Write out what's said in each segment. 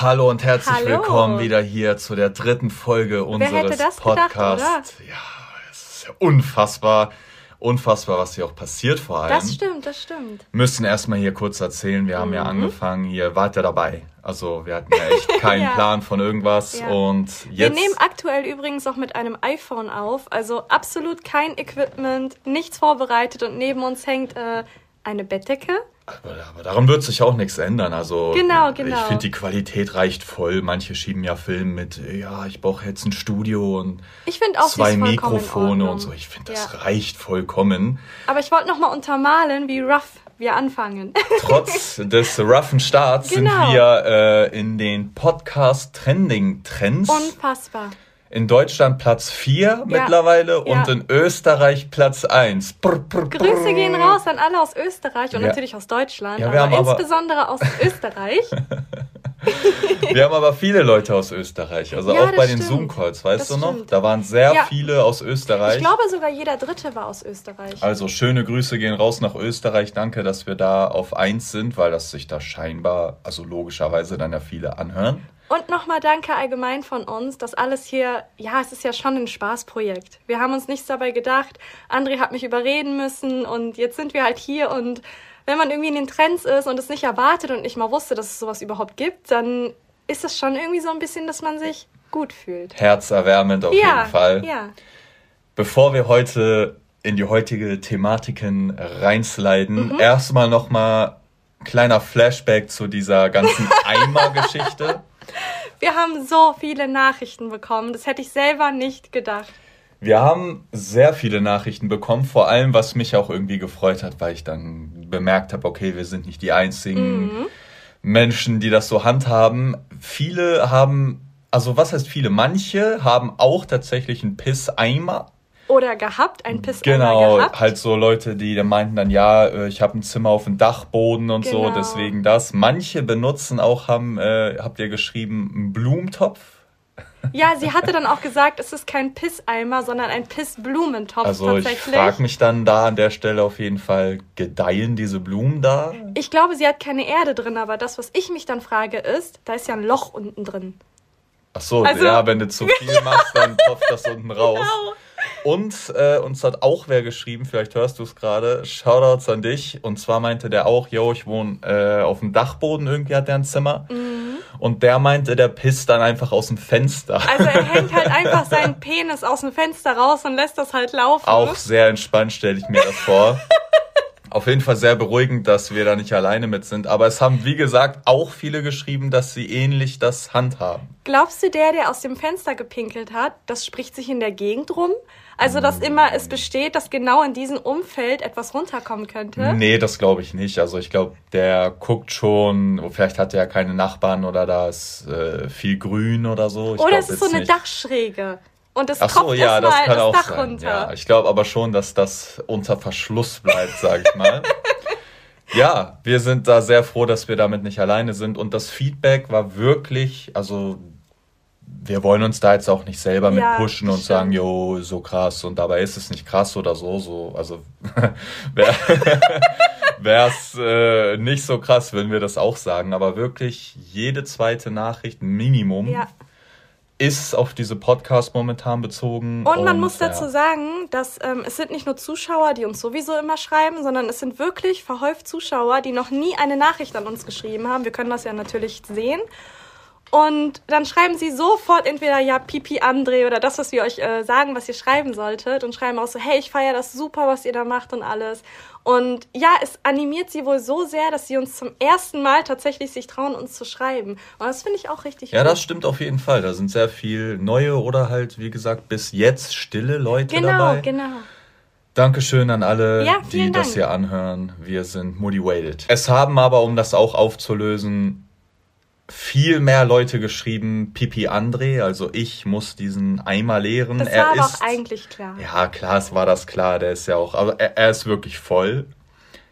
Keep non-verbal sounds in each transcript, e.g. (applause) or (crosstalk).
Hallo und herzlich Hallo. willkommen wieder hier zu der dritten Folge unseres Podcasts. Ja, es ist ja unfassbar, unfassbar, was hier auch passiert vor allem. Das stimmt, das stimmt. Müssen erstmal hier kurz erzählen, wir haben mhm. ja angefangen, hier wart ihr dabei. Also wir hatten ja echt (laughs) keinen ja. Plan von irgendwas ja. und jetzt... Wir nehmen aktuell übrigens auch mit einem iPhone auf, also absolut kein Equipment, nichts vorbereitet und neben uns hängt äh, eine Bettdecke aber, aber daran wird sich auch nichts ändern. Also genau, genau. ich finde, die Qualität reicht voll. Manche schieben ja Film mit, ja, ich brauche jetzt ein Studio und zwei Mikrofone und so. Ich finde, das ja. reicht vollkommen. Aber ich wollte nochmal untermalen, wie rough wir anfangen. (laughs) Trotz des roughen Starts genau. sind wir äh, in den Podcast-Trending-Trends. Unfassbar in Deutschland Platz 4 ja. mittlerweile und ja. in Österreich Platz 1. Brr, brr, brr. Grüße gehen raus an alle aus Österreich und ja. natürlich aus Deutschland, aber, aber insbesondere aus (laughs) Österreich. (laughs) wir haben aber viele Leute aus Österreich, also auch bei den Zoom-Calls, weißt das du noch? Stimmt. Da waren sehr viele aus Österreich. Ich glaube sogar jeder Dritte war aus Österreich. Also schöne Grüße gehen raus nach Österreich. Danke, dass wir da auf 1 sind, weil das sich da scheinbar, also logischerweise dann ja viele anhören. Und nochmal danke allgemein von uns, dass alles hier, ja, es ist ja schon ein Spaßprojekt. Wir haben uns nichts dabei gedacht. André hat mich überreden müssen und jetzt sind wir halt hier und wenn man irgendwie in den Trends ist und es nicht erwartet und nicht mal wusste, dass es sowas überhaupt gibt, dann ist es schon irgendwie so ein bisschen, dass man sich gut fühlt. Herzerwärmend auf ja, jeden Fall. Ja. Bevor wir heute in die heutige Thematiken reinsliden, mhm. erstmal nochmal kleiner Flashback zu dieser ganzen (laughs) Eimer-Geschichte. Wir haben so viele Nachrichten bekommen. Das hätte ich selber nicht gedacht. Wir haben sehr viele Nachrichten bekommen, vor allem was mich auch irgendwie gefreut hat, weil ich dann bemerkt habe, okay, wir sind nicht die einzigen mhm. Menschen, die das so handhaben. Viele haben, also was heißt viele? Manche haben auch tatsächlich einen Pisseimer oder gehabt, ein Pisseimer genau, gehabt. halt so Leute, die meinten dann, ja, äh, ich habe ein Zimmer auf dem Dachboden und genau. so, deswegen das. Manche benutzen auch, haben, äh, habt ihr geschrieben, einen Blumentopf. Ja, sie hatte dann auch gesagt, es ist kein Pisseimer, sondern ein Pissblumentopf also tatsächlich. ich frage mich dann da an der Stelle auf jeden Fall, gedeihen diese Blumen da? Ich glaube, sie hat keine Erde drin, aber das, was ich mich dann frage, ist, da ist ja ein Loch unten drin. Ach so, also, ja, wenn du zu viel machst, dann tropft das unten (laughs) raus. Genau. Und äh, uns hat auch wer geschrieben, vielleicht hörst du es gerade, Shoutouts an dich. Und zwar meinte der auch, yo, ich wohne äh, auf dem Dachboden, irgendwie hat der ein Zimmer. Mhm. Und der meinte, der pisst dann einfach aus dem Fenster. Also er (laughs) hängt halt einfach seinen Penis aus dem Fenster raus und lässt das halt laufen. Auch sehr entspannt stelle ich mir das vor. (laughs) Auf jeden Fall sehr beruhigend, dass wir da nicht alleine mit sind. Aber es haben, wie gesagt, auch viele geschrieben, dass sie ähnlich das handhaben. Glaubst du, der, der aus dem Fenster gepinkelt hat, das spricht sich in der Gegend rum? Also, dass immer es besteht, dass genau in diesem Umfeld etwas runterkommen könnte? Nee, das glaube ich nicht. Also, ich glaube, der guckt schon, vielleicht hat er ja keine Nachbarn oder da ist äh, viel Grün oder so. Ich oder es ist so eine nicht. Dachschräge. Und es Ach so, ja, das kann das auch Dach sein. runter. Ja, ich glaube aber schon, dass das unter Verschluss bleibt, sage ich mal. (laughs) ja, wir sind da sehr froh, dass wir damit nicht alleine sind. Und das Feedback war wirklich, also wir wollen uns da jetzt auch nicht selber mit ja, pushen und stimmt. sagen, jo, so krass und dabei ist es nicht krass oder so, so, also (laughs) wäre es (laughs) äh, nicht so krass, wenn wir das auch sagen, aber wirklich jede zweite Nachricht Minimum ja ist auf diese Podcast momentan bezogen. Und man und, muss dazu ja. sagen, dass ähm, es sind nicht nur Zuschauer, die uns sowieso immer schreiben, sondern es sind wirklich verhäuft Zuschauer, die noch nie eine Nachricht an uns geschrieben haben. Wir können das ja natürlich sehen. Und dann schreiben sie sofort entweder ja Pipi André oder das, was wir euch äh, sagen, was ihr schreiben solltet und schreiben auch so, hey, ich feiere das super, was ihr da macht und alles. Und ja, es animiert sie wohl so sehr, dass sie uns zum ersten Mal tatsächlich sich trauen, uns zu schreiben. Und das finde ich auch richtig Ja, gut. das stimmt auf jeden Fall. Da sind sehr viel neue oder halt, wie gesagt, bis jetzt stille Leute genau, dabei. Genau, genau. Dankeschön an alle, ja, die Dank. das hier anhören. Wir sind motivated. Es haben aber, um das auch aufzulösen, viel mehr Leute geschrieben, Pipi André, also ich muss diesen Eimer leeren. Das er war aber ist, eigentlich klar. Ja, klar, es war das klar, der ist ja auch, aber er, er ist wirklich voll.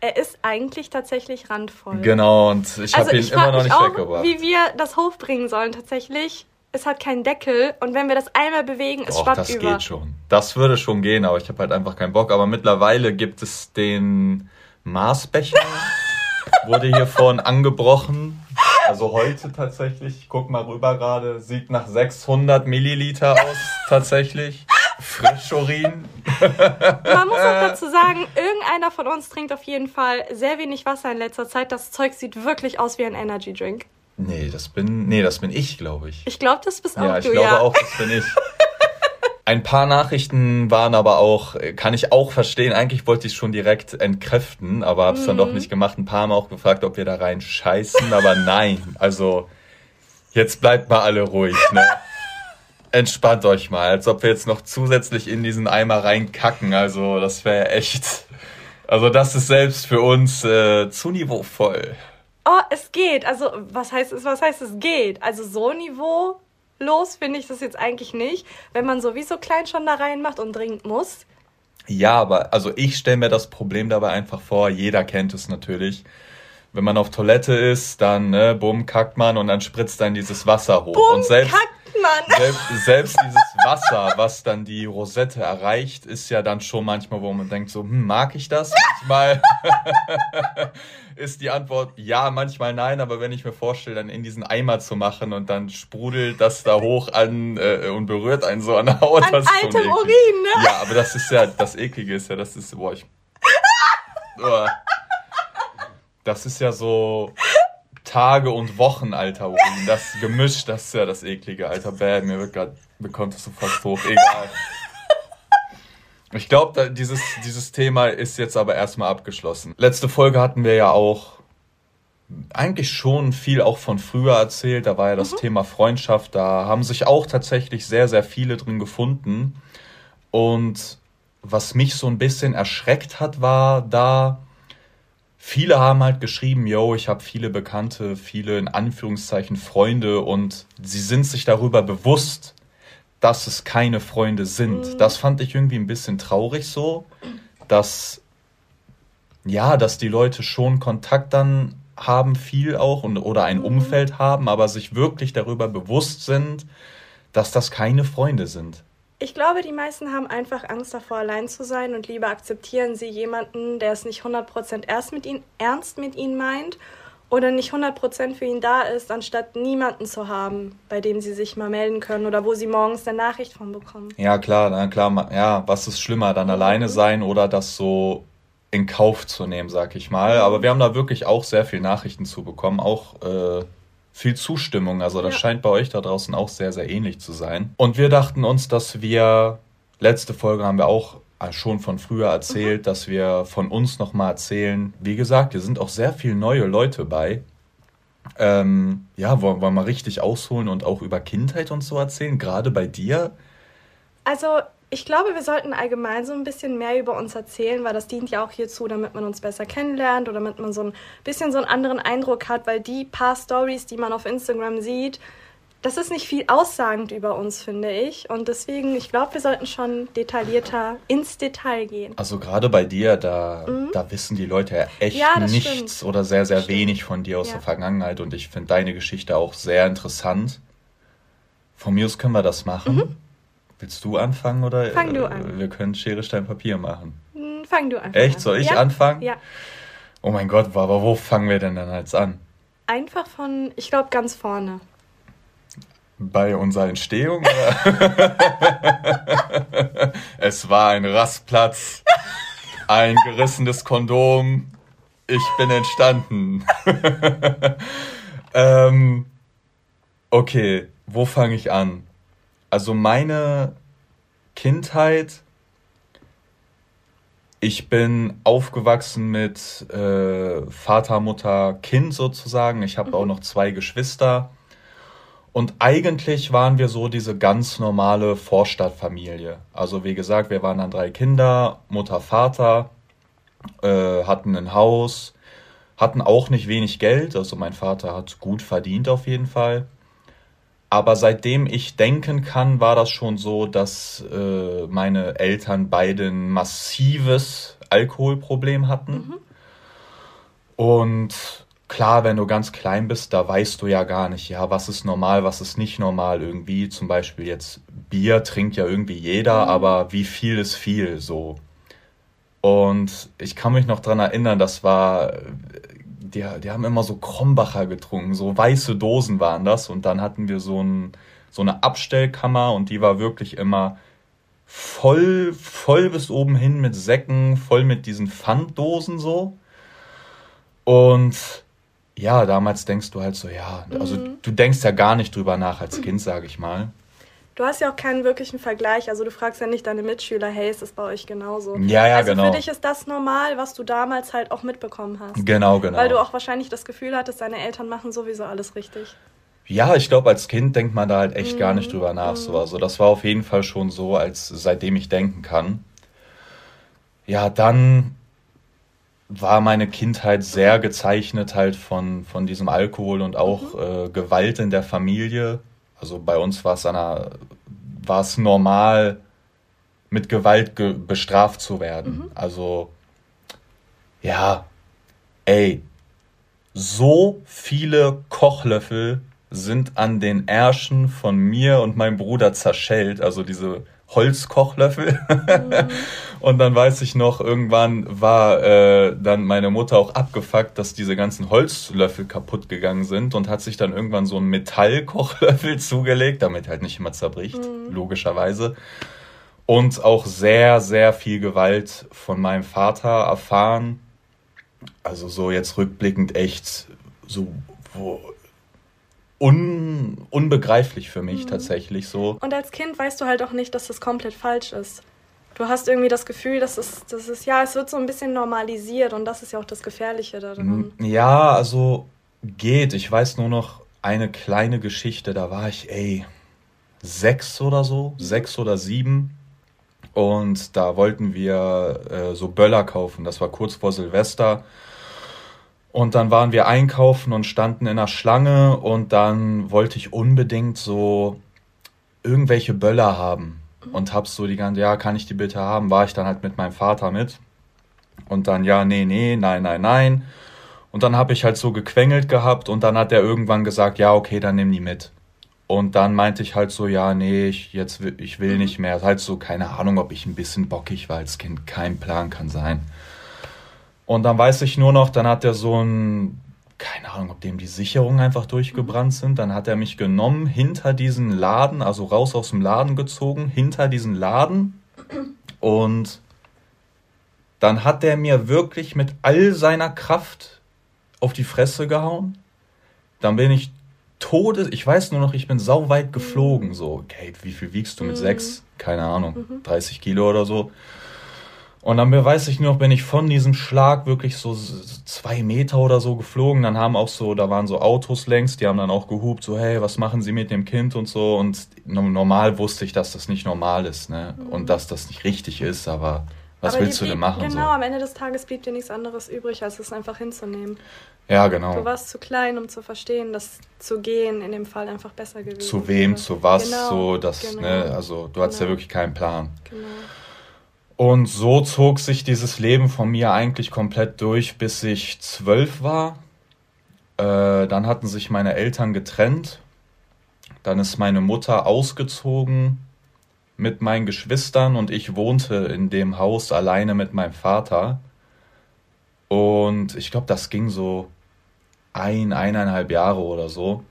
Er ist eigentlich tatsächlich randvoll. Genau, und ich also habe ihn immer noch nicht auch, weggebracht. Wie wir das hochbringen sollen, tatsächlich. Es hat keinen Deckel und wenn wir das einmal bewegen, es schwappt das über. Das geht schon. Das würde schon gehen, aber ich habe halt einfach keinen Bock. Aber mittlerweile gibt es den Maßbecher, (laughs) wurde hier vorhin angebrochen. Also heute tatsächlich, guck mal rüber gerade, sieht nach 600 Milliliter aus, (laughs) tatsächlich. Frischurin. Man muss auch dazu (laughs) sagen, irgendeiner von uns trinkt auf jeden Fall sehr wenig Wasser in letzter Zeit. Das Zeug sieht wirklich aus wie ein Energy Drink. Nee, das bin, nee, das bin ich, glaube ich. Ich glaube, das bist auch ja, du, ich glaube ja. auch, das bin ich. (laughs) Ein paar Nachrichten waren aber auch, kann ich auch verstehen. Eigentlich wollte ich schon direkt entkräften, aber hab's dann Mhm. doch nicht gemacht. Ein paar haben auch gefragt, ob wir da rein scheißen, aber nein. Also, jetzt bleibt mal alle ruhig, ne? (laughs) Entspannt euch mal, als ob wir jetzt noch zusätzlich in diesen Eimer reinkacken. Also, das wäre echt. Also, das ist selbst für uns äh, zu niveauvoll. Oh, es geht. Also, was heißt es? Was heißt es geht? Also, so niveaulos finde ich das jetzt eigentlich nicht. Wenn man sowieso klein schon da reinmacht und dringend muss. Ja, aber also ich stelle mir das Problem dabei einfach vor, jeder kennt es natürlich. Wenn man auf Toilette ist, dann, ne, bumm, kackt man und dann spritzt dann dieses Wasser hoch. Bumm, und selbst, kackt man. (laughs) selbst, selbst dieses Wasser, was dann die Rosette erreicht, ist ja dann schon manchmal, wo man denkt so, hm, mag ich das? Manchmal (laughs) ist die Antwort ja, manchmal nein, aber wenn ich mir vorstelle, dann in diesen Eimer zu machen und dann sprudelt das da hoch an äh, und berührt einen so an der Haut. An das ist altem eklig. Urin, ne? Ja, aber das ist ja, das Eklige ist ja, das ist, boah, ich. (laughs) Uah. Das ist ja so Tage und Wochen alter Urin. Das Gemisch, das ist ja das Eklige, alter Bad. Mir wird grad, mir kommt das so fast hoch. Egal. Ich glaube, dieses, dieses Thema ist jetzt aber erstmal abgeschlossen. Letzte Folge hatten wir ja auch eigentlich schon viel auch von früher erzählt. Da war ja das Thema Freundschaft. Da haben sich auch tatsächlich sehr, sehr viele drin gefunden. Und was mich so ein bisschen erschreckt hat, war da, viele haben halt geschrieben, yo, ich habe viele Bekannte, viele in Anführungszeichen Freunde und sie sind sich darüber bewusst, dass es keine Freunde sind. Das fand ich irgendwie ein bisschen traurig so, dass ja, dass die Leute schon Kontakt dann haben, viel auch und oder ein Umfeld haben, aber sich wirklich darüber bewusst sind, dass das keine Freunde sind. Ich glaube, die meisten haben einfach Angst davor, allein zu sein und lieber akzeptieren sie jemanden, der es nicht 100% erst mit ihnen, ernst mit ihnen meint oder nicht 100% für ihn da ist, anstatt niemanden zu haben, bei dem sie sich mal melden können oder wo sie morgens eine Nachricht von bekommen. Ja, klar, na klar, ja, was ist schlimmer, dann alleine sein oder das so in Kauf zu nehmen, sag ich mal. Aber wir haben da wirklich auch sehr viel Nachrichten zu bekommen, auch äh, viel Zustimmung. Also das Ja. scheint bei euch da draußen auch sehr, sehr ähnlich zu sein. Und wir dachten uns, dass wir, letzte Folge haben wir auch schon von früher erzählt, dass wir von uns nochmal erzählen. Wie gesagt, hier sind auch sehr viele neue Leute bei. Ähm, ja, wollen wir mal richtig ausholen und auch über Kindheit und so erzählen, gerade bei dir. Also, ich glaube, wir sollten allgemein so ein bisschen mehr über uns erzählen, weil das dient ja auch hierzu, damit man uns besser kennenlernt oder damit man so ein bisschen so einen anderen Eindruck hat, weil die paar Stories, die man auf Instagram sieht, das ist nicht viel aussagend über uns, finde ich. Und deswegen, ich glaube, wir sollten schon detaillierter ins Detail gehen. Also gerade bei dir, da, da wissen die Leute ja echt Mhm. Ja, nichts stimmt. oder sehr, sehr stimmt. wenig von dir aus Ja. der Vergangenheit und ich finde deine Geschichte auch sehr interessant. Von mir aus können wir das machen. Willst du anfangen oder? Fang du äh, an. Wir können Schere, Stein, Papier machen. Hm, Fang du einfach Echt? an. Soll ich ja? anfangen? Ja. Oh mein Gott, aber wo fangen wir denn dann jetzt an? Einfach von, ich glaube, ganz vorne. Bei unserer Entstehung? (laughs) Es war ein Rastplatz, ein gerissenes Kondom. Ich bin entstanden. (laughs) ähm, okay, wo fange ich an? Also meine Kindheit. Ich bin aufgewachsen mit äh, Vater, Mutter, Kind sozusagen. Ich habe auch noch zwei Geschwister. Und eigentlich waren wir so diese ganz normale Vorstadtfamilie. Also wie gesagt, wir waren dann drei Kinder, Mutter, Vater, äh, hatten ein Haus, hatten auch nicht wenig Geld. Also mein Vater hat gut verdient auf jeden Fall. Aber seitdem ich denken kann, war das schon so, dass äh, meine Eltern beide ein massives Alkoholproblem hatten. Und klar, wenn du ganz klein bist, da weißt du ja gar nicht, ja, was ist normal, was ist nicht normal irgendwie. Zum Beispiel jetzt Bier trinkt ja irgendwie jeder, aber wie viel ist viel so. Und ich kann mich noch dran erinnern, das war äh, die, die haben immer so Krombacher getrunken, so weiße Dosen waren das. Und dann hatten wir so, ein, so eine Abstellkammer und die war wirklich immer voll, voll bis oben hin mit Säcken, voll mit diesen Pfanddosen so. Und ja, damals denkst du halt so, ja, also mhm. du denkst ja gar nicht drüber nach als Kind, sage ich mal. Du hast ja auch keinen wirklichen Vergleich. Also du fragst ja nicht deine Mitschüler, hey, ist das bei euch genauso? Ja, ja, also genau. Für dich ist das normal, was du damals halt auch mitbekommen hast. Genau, genau. Weil du auch wahrscheinlich das Gefühl hattest, deine Eltern machen sowieso alles richtig. Ja, ich glaube, als Kind denkt man da halt echt mhm. gar nicht drüber nach. So. Mhm. Also das war auf jeden Fall schon so, als seitdem ich denken kann. Ja, dann war meine Kindheit sehr gezeichnet halt von, von diesem Alkohol und auch mhm. äh, Gewalt in der Familie. Also bei uns war es einer, war es normal, mit Gewalt ge bestraft zu werden. Mhm. Also ja, ey, so viele Kochlöffel sind an den Ärschen von mir und meinem Bruder zerschellt, also diese Holzkochlöffel. Mhm. (laughs) und dann weiß ich noch, irgendwann war äh, dann meine Mutter auch abgefuckt, dass diese ganzen Holzlöffel kaputt gegangen sind und hat sich dann irgendwann so einen Metallkochlöffel (laughs) zugelegt, damit halt nicht immer zerbricht, mhm. logischerweise. Und auch sehr, sehr viel Gewalt von meinem Vater erfahren. Also so jetzt rückblickend echt so, wo, un, unbegreiflich für mich mhm. tatsächlich so. Und als Kind weißt du halt auch nicht, dass das komplett falsch ist. Du hast irgendwie das Gefühl, dass es, dass es, ja, es wird so ein bisschen normalisiert und das ist ja auch das Gefährliche daran. Ja, also geht. Ich weiß nur noch eine kleine Geschichte, da war ich, ey, sechs oder so, sechs oder sieben. Und da wollten wir äh, so Böller kaufen. Das war kurz vor Silvester. Und dann waren wir einkaufen und standen in der Schlange und dann wollte ich unbedingt so irgendwelche Böller haben und hab's so die ganze, ja, kann ich die bitte haben? War ich dann halt mit meinem Vater mit. Und dann, ja, nee, nee, nein, nein, nein. Und dann habe ich halt so gequengelt gehabt und dann hat er irgendwann gesagt, ja, okay, dann nimm die mit. Und dann meinte ich halt so, ja, nee, ich, jetzt, ich will nicht mehr. Halt so, keine Ahnung, ob ich ein bisschen bockig war als Kind. Kein Plan kann sein. Und dann weiß ich nur noch, dann hat er so ein, keine Ahnung, ob dem die Sicherungen einfach durchgebrannt sind. Dann hat er mich genommen, hinter diesen Laden, also raus aus dem Laden gezogen, hinter diesen Laden. Und dann hat er mir wirklich mit all seiner Kraft auf die Fresse gehauen. Dann bin ich todes, ich weiß nur noch, ich bin sauweit geflogen. So, Kate, wie viel wiegst du mit mhm. sechs? Keine Ahnung, 30 mhm. Kilo oder so. Und dann weiß ich nur noch, bin ich von diesem Schlag wirklich so zwei Meter oder so geflogen. Dann haben auch so, da waren so Autos längs, die haben dann auch gehupt, so, hey, was machen Sie mit dem Kind und so. Und normal wusste ich, dass das nicht normal ist, ne? Mhm. Und dass das nicht richtig ist, aber was aber willst du denn machen? Genau, so? am Ende des Tages blieb dir nichts anderes übrig, als es einfach hinzunehmen. Ja, genau. Du warst zu klein, um zu verstehen, dass zu gehen in dem Fall einfach besser gewesen Zu wem, wäre. zu was, genau, so, das, genau, ne, also du hattest ja genau. wirklich keinen Plan. Genau. Und so zog sich dieses Leben von mir eigentlich komplett durch, bis ich zwölf war. Äh, dann hatten sich meine Eltern getrennt. Dann ist meine Mutter ausgezogen mit meinen Geschwistern und ich wohnte in dem Haus alleine mit meinem Vater. Und ich glaube, das ging so ein, eineinhalb Jahre oder so.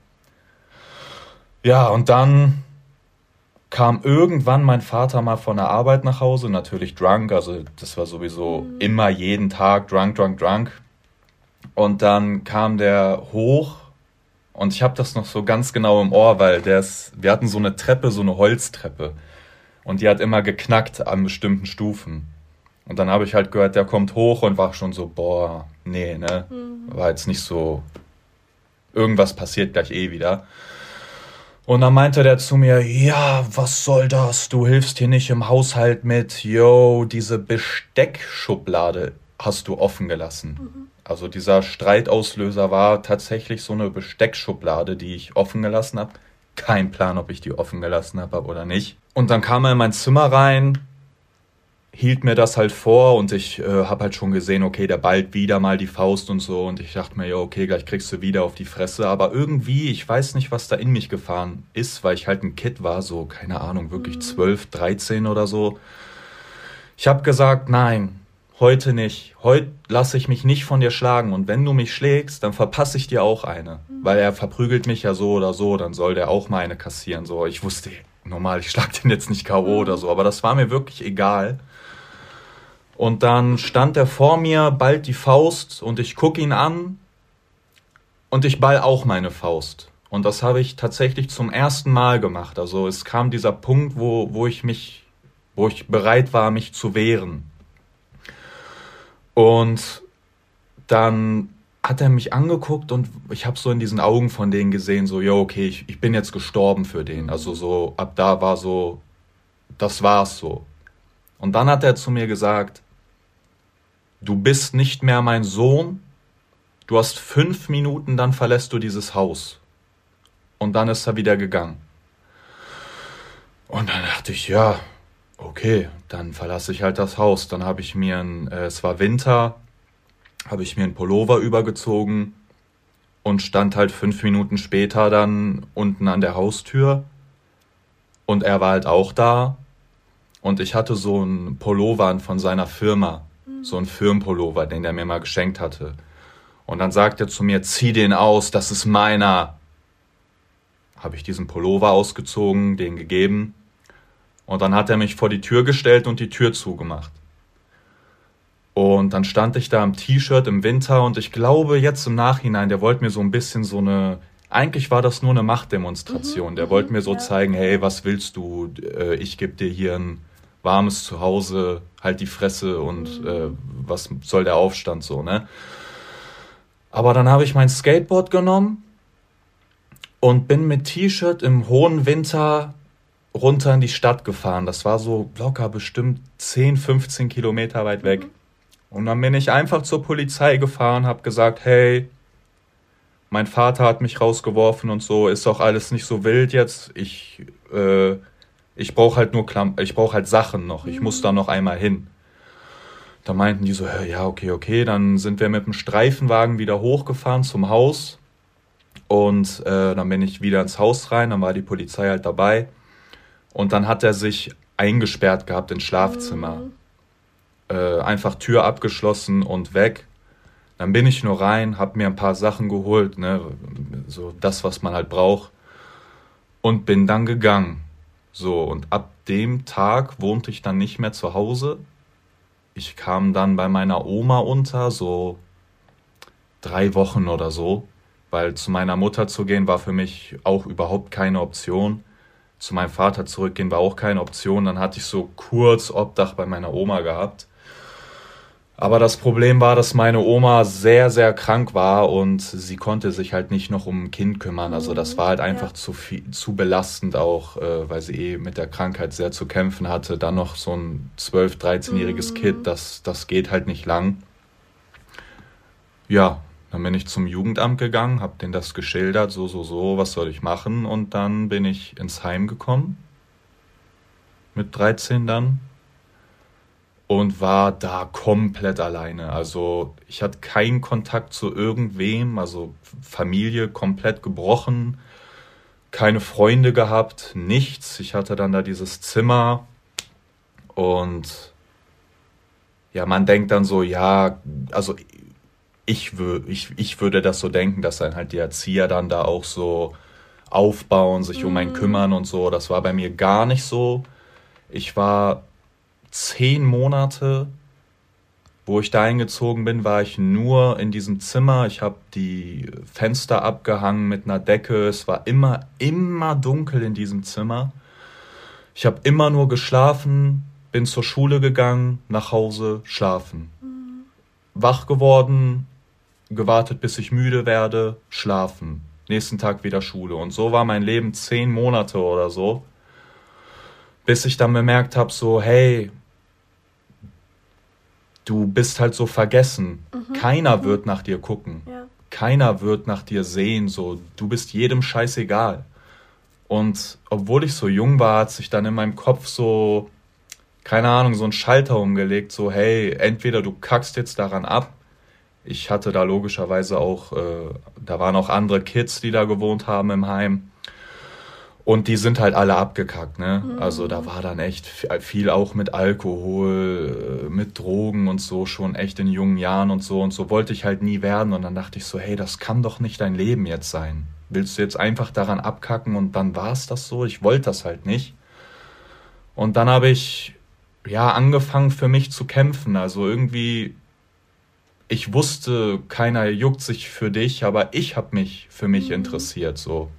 Ja, und dann kam irgendwann mein Vater mal von der Arbeit nach Hause, natürlich drunk, also das war sowieso mhm. immer jeden Tag drunk, drunk, drunk. Und dann kam der hoch und ich habe das noch so ganz genau im Ohr, weil der ist, wir hatten so eine Treppe, so eine Holztreppe und die hat immer geknackt an bestimmten Stufen. Und dann habe ich halt gehört, der kommt hoch und war schon so, boah, nee, ne, mhm. war jetzt nicht so, irgendwas passiert gleich eh wieder. Und dann meinte der zu mir, ja, was soll das? Du hilfst hier nicht im Haushalt mit. Yo, diese Besteckschublade hast du offen gelassen. Mhm. Also dieser Streitauslöser war tatsächlich so eine Besteckschublade, die ich offen gelassen habe. Kein Plan, ob ich die offen gelassen habe oder nicht. Und dann kam er in mein Zimmer rein, hielt mir das halt vor und ich äh, habe halt schon gesehen, okay, der ballt wieder mal die Faust und so und ich dachte mir, ja, okay, gleich kriegst du wieder auf die Fresse, aber irgendwie, ich weiß nicht, was da in mich gefahren ist, weil ich halt ein Kid war, so, keine Ahnung, wirklich mhm. 12, 13 oder so. Ich habe gesagt, nein, heute nicht, heute lasse ich mich nicht von dir schlagen und wenn du mich schlägst, dann verpasse ich dir auch eine, mhm. weil er verprügelt mich ja so oder so, dann soll der auch mal eine kassieren. So, ich wusste, normal, ich schlag den jetzt nicht K.O. Mhm. oder so, aber das war mir wirklich egal. Und dann stand er vor mir, ballt die Faust und ich guck ihn an und ich ball auch meine Faust. Und das habe ich tatsächlich zum ersten Mal gemacht. Also es kam dieser Punkt, wo, wo ich mich, wo ich bereit war, mich zu wehren. Und dann hat er mich angeguckt und ich habe so in diesen Augen von denen gesehen, so, ja, okay, ich, ich bin jetzt gestorben für den. Also so, ab da war so, das war's so. Und dann hat er zu mir gesagt, du bist nicht mehr mein Sohn, du hast fünf Minuten, dann verlässt du dieses Haus. Und dann ist er wieder gegangen. Und dann dachte ich, ja, okay, dann verlasse ich halt das Haus. Dann habe ich mir, ein, äh, es war Winter, habe ich mir einen Pullover übergezogen und stand halt fünf Minuten später dann unten an der Haustür. Und er war halt auch da. Und ich hatte so einen Pullover von seiner Firma. So einen Firmenpullover, den er mir mal geschenkt hatte. Und dann sagt er zu mir, zieh den aus, das ist meiner. Habe ich diesen Pullover ausgezogen, den gegeben. Und dann hat er mich vor die Tür gestellt und die Tür zugemacht. Und dann stand ich da im T-Shirt im Winter und ich glaube jetzt im Nachhinein, der wollte mir so ein bisschen so eine, eigentlich war das nur eine Machtdemonstration. Mhm, der wollte mir so ja. zeigen, hey, was willst du? Äh, ich gebe dir hier ein warmes Zuhause, halt die Fresse und mhm. äh, was soll der Aufstand so, ne? Aber dann habe ich mein Skateboard genommen und bin mit T-Shirt im hohen Winter runter in die Stadt gefahren. Das war so locker bestimmt 10, 15 Kilometer weit weg. Mhm. Und dann bin ich einfach zur Polizei gefahren, habe gesagt, hey, mein Vater hat mich rausgeworfen und so, ist auch alles nicht so wild jetzt. Ich, äh, ich brauche halt nur Klam ich brauche halt Sachen noch. Ich muss da noch einmal hin. Da meinten die so, ja, okay, okay. Dann sind wir mit dem Streifenwagen wieder hochgefahren zum Haus. Und äh, dann bin ich wieder ins Haus rein, dann war die Polizei halt dabei. Und dann hat er sich eingesperrt gehabt ins Schlafzimmer. Mhm. Äh, einfach Tür abgeschlossen und weg. Dann bin ich nur rein, hab mir ein paar Sachen geholt, ne, so das, was man halt braucht. Und bin dann gegangen. So, und ab dem Tag wohnte ich dann nicht mehr zu Hause. Ich kam dann bei meiner Oma unter, so drei Wochen oder so, weil zu meiner Mutter zu gehen war für mich auch überhaupt keine Option zu meinem Vater zurückgehen war auch keine Option. Dann hatte ich so kurz Obdach bei meiner Oma gehabt. Aber das Problem war, dass meine Oma sehr, sehr krank war und sie konnte sich halt nicht noch um ein Kind kümmern. Also das war halt einfach ja. zu viel, zu belastend auch, äh, weil sie eh mit der Krankheit sehr zu kämpfen hatte. Dann noch so ein 12-, 13-jähriges mhm. Kind, das, das geht halt nicht lang. Ja, dann bin ich zum Jugendamt gegangen, habe denen das geschildert, so, so, so, was soll ich machen? Und dann bin ich ins Heim gekommen, mit 13 dann, und war da komplett alleine. Also ich hatte keinen Kontakt zu irgendwem, also Familie komplett gebrochen, keine Freunde gehabt, nichts. Ich hatte dann da dieses Zimmer und ja, man denkt dann so, ja, also ich, ich, ich würde das so denken, dass dann halt die Erzieher dann da auch so aufbauen, sich um einen mhm. kümmern und so. Das war bei mir gar nicht so. Ich war zehn Monate, wo ich da eingezogen bin, war ich nur in diesem Zimmer. Ich habe die Fenster abgehangen mit einer Decke. Es war immer, immer dunkel in diesem Zimmer. Ich habe immer nur geschlafen, bin zur Schule gegangen, nach Hause, schlafen. Mhm. Wach geworden, gewartet, bis ich müde werde, schlafen. Nächsten Tag wieder Schule. Und so war mein Leben zehn Monate oder so. Bis ich dann bemerkt habe, so, hey, du bist halt so vergessen. Mhm. Keiner mhm. wird nach dir gucken. Ja. Keiner wird nach dir sehen. So, du bist jedem scheißegal. Und obwohl ich so jung war, hat sich dann in meinem Kopf so, keine Ahnung, so ein Schalter umgelegt, so, hey, entweder du kackst jetzt daran ab ich hatte da logischerweise auch, äh, da waren auch andere Kids, die da gewohnt haben im Heim. Und die sind halt alle abgekackt, ne? Mhm. Also da war dann echt viel auch mit Alkohol, äh, mit Drogen und so, schon echt in jungen Jahren und so. Und so wollte ich halt nie werden. Und dann dachte ich so, hey, das kann doch nicht dein Leben jetzt sein. Willst du jetzt einfach daran abkacken und dann war es das so? Ich wollte das halt nicht. Und dann habe ich ja angefangen für mich zu kämpfen. Also irgendwie, ich wusste, keiner juckt sich für dich, aber ich habe mich für mich mhm. interessiert so.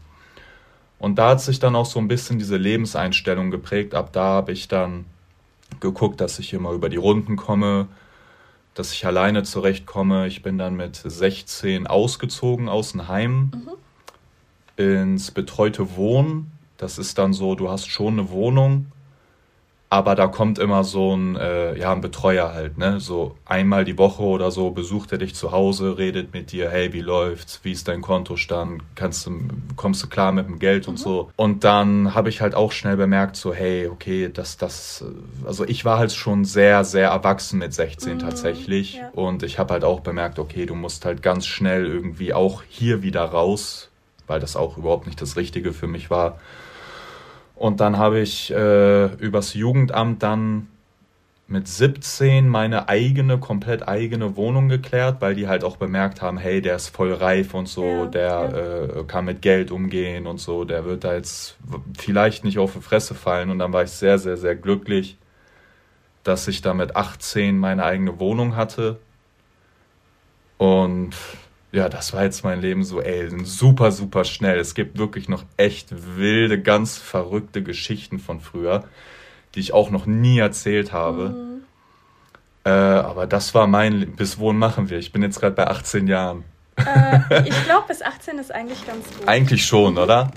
Und da hat sich dann auch so ein bisschen diese Lebenseinstellung geprägt. Ab da habe ich dann geguckt, dass ich immer über die Runden komme, dass ich alleine zurechtkomme. Ich bin dann mit 16 ausgezogen aus dem Heim mhm. ins betreute Wohnen. Das ist dann so, du hast schon eine Wohnung, aber da kommt immer so ein, äh, ja, ein Betreuer halt, ne? So einmal die Woche oder so besucht er dich zu Hause, redet mit dir, hey, wie läuft's, wie ist dein Kontostand, kannst du, kommst du klar mit dem Geld mhm. und so. Und dann habe ich halt auch schnell bemerkt, so, hey, okay, das, das, also ich war halt schon sehr, sehr erwachsen mit 16 mhm. tatsächlich. Ja. Und ich habe halt auch bemerkt, okay, du musst halt ganz schnell irgendwie auch hier wieder raus, weil das auch überhaupt nicht das Richtige für mich war und dann habe ich äh, übers Jugendamt dann mit 17 meine eigene, komplett eigene Wohnung geklärt, weil die halt auch bemerkt haben, hey, der ist voll reif und so, ja, der ja. Äh, kann mit Geld umgehen und so, der wird da jetzt vielleicht nicht auf die Fresse fallen. Und dann war ich sehr, sehr, sehr glücklich, dass ich da mit 18 meine eigene Wohnung hatte. Und ja, das war jetzt mein Leben so, ey, super, super schnell. Es gibt wirklich noch echt wilde, ganz verrückte Geschichten von früher, die ich auch noch nie erzählt habe. Mhm. Äh, aber das war mein, bis wohin machen wir? Ich bin jetzt gerade bei 18 Jahren. Äh, ich (laughs) glaube, bis 18 ist eigentlich ganz gut. Eigentlich schon, oder?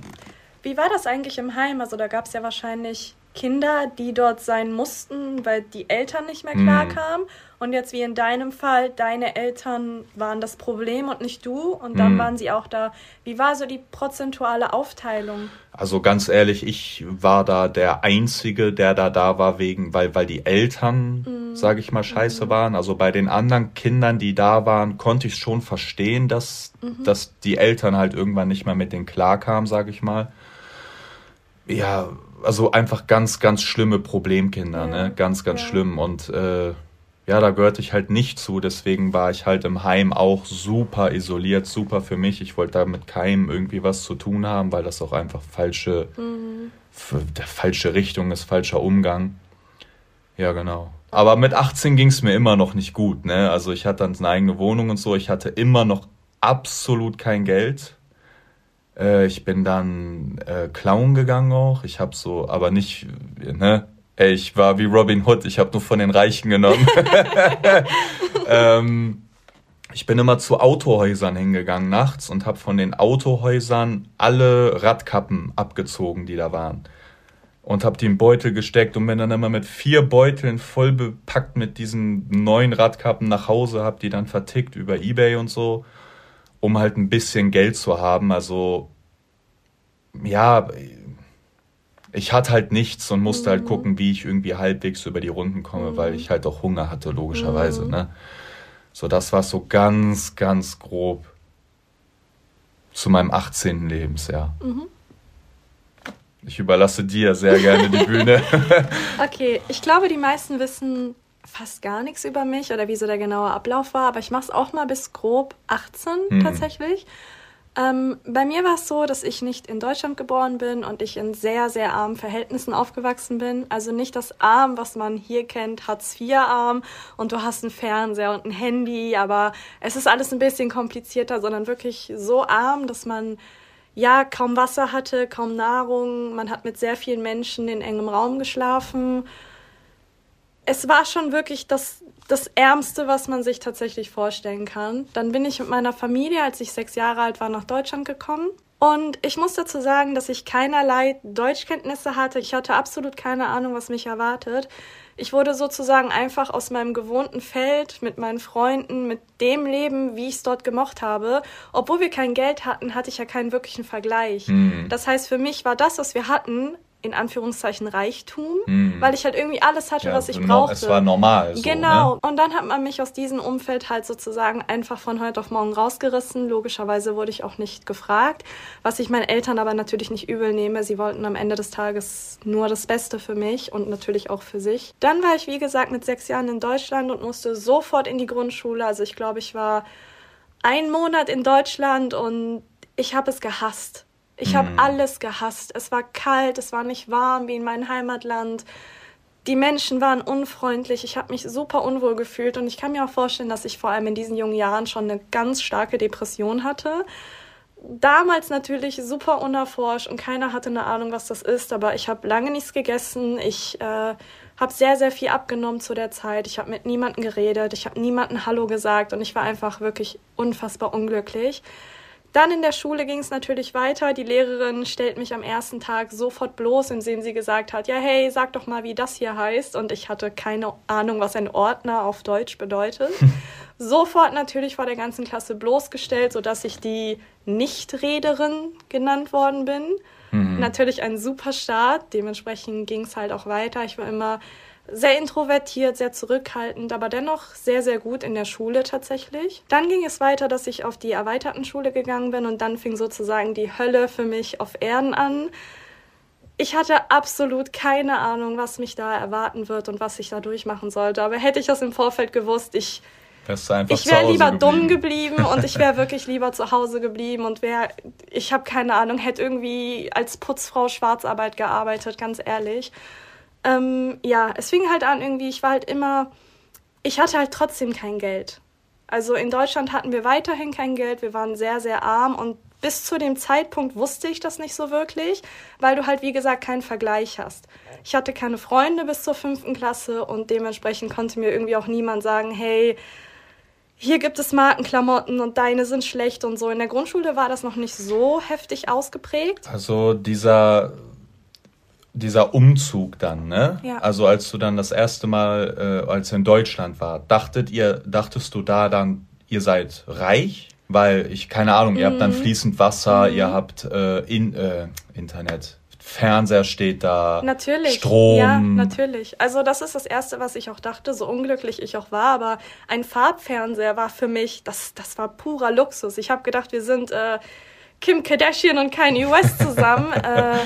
Wie war das eigentlich im Heim? Also da gab es ja wahrscheinlich Kinder, die dort sein mussten, weil die Eltern nicht mehr klarkamen. Mm. Und jetzt wie in deinem Fall, deine Eltern waren das Problem und nicht du. Und dann mm. waren sie auch da. Wie war so die prozentuale Aufteilung? Also ganz ehrlich, ich war da der Einzige, der da da war, wegen, weil, weil die Eltern, mm. sage ich mal, scheiße mm. waren. Also bei den anderen Kindern, die da waren, konnte ich schon verstehen, dass, -hmm. dass die Eltern halt irgendwann nicht mehr mit denen klarkamen, sage ich mal. Ja, also einfach ganz, ganz schlimme Problemkinder, ne? ja. ne? Ganz, ganz ja. schlimm. Und äh, ja, da gehörte ich halt nicht zu. Deswegen war ich halt im Heim auch super isoliert, super für mich. Ich wollte da mit keinem irgendwie was zu tun haben, weil das auch einfach falsche, mhm. der falsche Richtung ist, falscher Umgang. Ja, genau. Aber mit 18 ging es mir immer noch nicht gut, ne? Also ich hatte dann eine eigene Wohnung und so. Ich hatte immer noch absolut kein Geld. Äh, ich bin dann äh, Clown gegangen auch. Ich habe so, aber nicht, ne? Ey, ich war wie Robin Hood. Ich habe nur von den Reichen genommen. (laughs) ähm, ich bin immer zu Autohäusern hingegangen nachts und habe von den Autohäusern alle Radkappen abgezogen, die da waren. Und habe die in Beutel gesteckt und bin dann immer mit vier Beuteln voll bepackt mit diesen neuen Radkappen nach Hause, habe die dann vertickt über Ebay und so um halt ein bisschen Geld zu haben. Also ja, ich hatte halt nichts und musste halt mhm. gucken, wie ich irgendwie halbwegs über die Runden komme, mhm. weil ich halt auch Hunger hatte, logischerweise. Mhm. Ne? So, das war so ganz, ganz grob zu meinem 18. Lebensjahr. Mhm. Ich überlasse dir sehr gerne die Bühne. (laughs) okay, ich glaube, die meisten wissen, fast gar nichts über mich oder wie so der genaue Ablauf war, aber ich mache es auch mal bis grob 18 mhm. tatsächlich. Ähm, bei mir war es so, dass ich nicht in Deutschland geboren bin und ich in sehr, sehr armen Verhältnissen aufgewachsen bin. Also nicht das Arm, was man hier kennt, Hartz-IV-Arm und du hast einen Fernseher und ein Handy, aber es ist alles ein bisschen komplizierter, sondern wirklich so arm, dass man ja kaum Wasser hatte, kaum Nahrung, man hat mit sehr vielen Menschen in engem Raum geschlafen es war schon wirklich das, das Ärmste, was man sich tatsächlich vorstellen kann. Dann bin ich mit meiner Familie, als ich sechs Jahre alt war, nach Deutschland gekommen. Und ich muss dazu sagen, dass ich keinerlei Deutschkenntnisse hatte. Ich hatte absolut keine Ahnung, was mich erwartet. Ich wurde sozusagen einfach aus meinem gewohnten Feld mit meinen Freunden, mit dem Leben, wie ich es dort gemocht habe. Obwohl wir kein Geld hatten, hatte ich ja keinen wirklichen Vergleich. Mhm. Das heißt, für mich war das, was wir hatten, in Anführungszeichen Reichtum, mm. weil ich halt irgendwie alles hatte, ja, was ich brauchte. Es war normal. So, genau. Ne? Und dann hat man mich aus diesem Umfeld halt sozusagen einfach von heute auf morgen rausgerissen. Logischerweise wurde ich auch nicht gefragt, was ich meinen Eltern aber natürlich nicht übel nehme. Sie wollten am Ende des Tages nur das Beste für mich und natürlich auch für sich. Dann war ich, wie gesagt, mit sechs Jahren in Deutschland und musste sofort in die Grundschule. Also ich glaube, ich war einen Monat in Deutschland und ich habe es gehasst. Ich habe mm. alles gehasst. Es war kalt, es war nicht warm wie in meinem Heimatland. Die Menschen waren unfreundlich. Ich habe mich super unwohl gefühlt und ich kann mir auch vorstellen, dass ich vor allem in diesen jungen Jahren schon eine ganz starke Depression hatte. Damals natürlich super unerforscht und keiner hatte eine Ahnung, was das ist, aber ich habe lange nichts gegessen. Ich äh, habe sehr, sehr viel abgenommen zu der Zeit. Ich habe mit niemandem geredet, ich habe niemandem Hallo gesagt und ich war einfach wirklich unfassbar unglücklich. Dann in der Schule ging es natürlich weiter. Die Lehrerin stellt mich am ersten Tag sofort bloß, indem sie gesagt hat, ja, hey, sag doch mal, wie das hier heißt. Und ich hatte keine Ahnung, was ein Ordner auf Deutsch bedeutet. (laughs) sofort natürlich vor der ganzen Klasse bloßgestellt, sodass ich die Nichtrederin genannt worden bin. Mhm. Natürlich ein super Start. Dementsprechend ging es halt auch weiter. Ich war immer sehr introvertiert, sehr zurückhaltend, aber dennoch sehr, sehr gut in der Schule tatsächlich. Dann ging es weiter, dass ich auf die erweiterten Schule gegangen bin und dann fing sozusagen die Hölle für mich auf Erden an. Ich hatte absolut keine Ahnung, was mich da erwarten wird und was ich da durchmachen sollte. Aber hätte ich das im Vorfeld gewusst, ich, ich wäre lieber geblieben. dumm geblieben (laughs) und ich wäre wirklich lieber zu Hause geblieben und wäre, ich habe keine Ahnung, hätte irgendwie als Putzfrau Schwarzarbeit gearbeitet, ganz ehrlich. Ähm, ja, es fing halt an irgendwie, ich war halt immer, ich hatte halt trotzdem kein Geld. Also in Deutschland hatten wir weiterhin kein Geld, wir waren sehr, sehr arm und bis zu dem Zeitpunkt wusste ich das nicht so wirklich, weil du halt, wie gesagt, keinen Vergleich hast. Ich hatte keine Freunde bis zur fünften Klasse und dementsprechend konnte mir irgendwie auch niemand sagen, hey, hier gibt es Markenklamotten und deine sind schlecht und so. In der Grundschule war das noch nicht so heftig ausgeprägt. Also dieser dieser Umzug dann, ne? Ja. Also als du dann das erste Mal, äh, als du in Deutschland war, dachtet ihr, dachtest du da dann, ihr seid reich? Weil ich, keine Ahnung, ihr habt dann mhm. fließend Wasser, mhm. ihr habt äh, in, äh, Internet, Fernseher steht da, natürlich. Strom. Ja, natürlich. Also das ist das Erste, was ich auch dachte, so unglücklich ich auch war. Aber ein Farbfernseher war für mich, das, das war purer Luxus. Ich habe gedacht, wir sind äh, Kim Kardashian und Kanye West zusammen. (laughs) äh,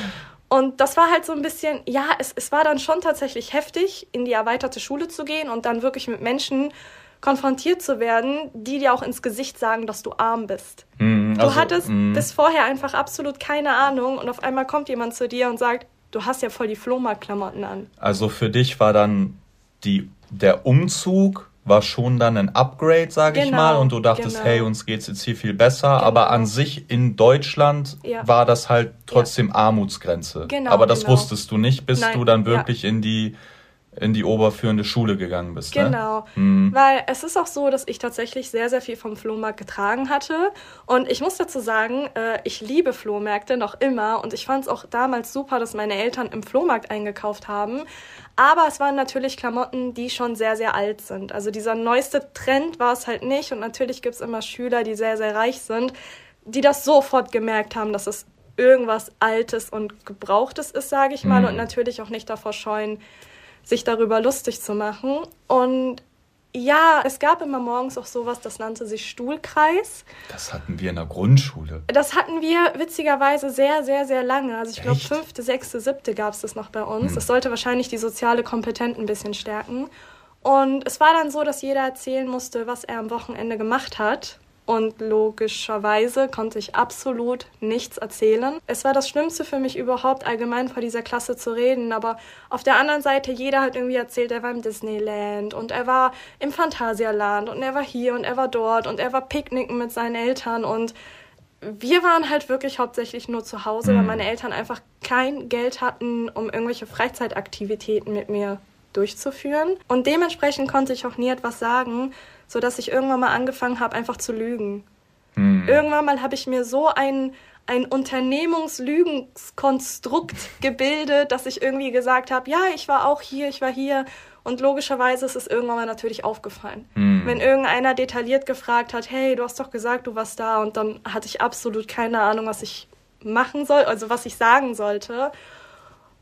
und das war halt so ein bisschen, ja, es, es war dann schon tatsächlich heftig, in die erweiterte Schule zu gehen und dann wirklich mit Menschen konfrontiert zu werden, die dir auch ins Gesicht sagen, dass du arm bist. Mm, also, du hattest mm. bis vorher einfach absolut keine Ahnung und auf einmal kommt jemand zu dir und sagt, du hast ja voll die Flohmarktklamotten an. Also für dich war dann die, der Umzug war schon dann ein Upgrade, sage genau, ich mal, und du dachtest, genau. hey, uns geht's jetzt hier viel besser, genau. aber an sich in Deutschland ja. war das halt trotzdem ja. Armutsgrenze. Genau, aber das genau. wusstest du nicht, bis Nein, du dann wirklich in die in die oberführende Schule gegangen bist. Ne? Genau, ne? mhm. weil es ist auch so, dass ich tatsächlich sehr, sehr viel vom Flohmarkt getragen hatte. Und ich muss dazu sagen, äh, ich liebe Flohmärkte noch immer. Und ich fand es auch damals super, dass meine Eltern im Flohmarkt eingekauft haben. Aber es waren natürlich Klamotten, die schon sehr, sehr alt sind. Also dieser neueste Trend war es halt nicht. Und natürlich gibt es immer Schüler, die sehr, sehr reich sind, die das sofort gemerkt haben, dass es irgendwas Altes und Gebrauchtes ist, sage ich mal. Mhm. Und natürlich auch nicht davor scheuen, sich darüber lustig zu machen. Und ja, es gab immer morgens auch sowas, das nannte sich Stuhlkreis. Das hatten wir in der Grundschule. Das hatten wir witzigerweise sehr, sehr, sehr lange. Also ich glaube, fünfte, sechste, siebte gab es das noch bei uns. Hm. Das sollte wahrscheinlich die soziale Kompetenz ein bisschen stärken. Und es war dann so, dass jeder erzählen musste, was er am Wochenende gemacht hat. Und logischerweise konnte ich absolut nichts erzählen. Es war das Schlimmste für mich überhaupt, allgemein vor dieser Klasse zu reden. Aber auf der anderen Seite, jeder hat irgendwie erzählt, er war im Disneyland und er war im Phantasialand und er war hier und er war dort und er war picknicken mit seinen Eltern und wir waren halt wirklich hauptsächlich nur zu Hause, mhm. weil meine Eltern einfach kein Geld hatten, um irgendwelche Freizeitaktivitäten mit mir durchzuführen. Und dementsprechend konnte ich auch nie etwas sagen, so dass ich irgendwann mal angefangen habe, einfach zu lügen. Hm. Irgendwann mal habe ich mir so ein, ein Unternehmenslügenskonstrukt gebildet, dass ich irgendwie gesagt habe, ja, ich war auch hier, ich war hier. Und logischerweise ist es irgendwann mal natürlich aufgefallen. Hm. Wenn irgendeiner detailliert gefragt hat, hey, du hast doch gesagt, du warst da, und dann hatte ich absolut keine Ahnung, was ich machen soll, also was ich sagen sollte.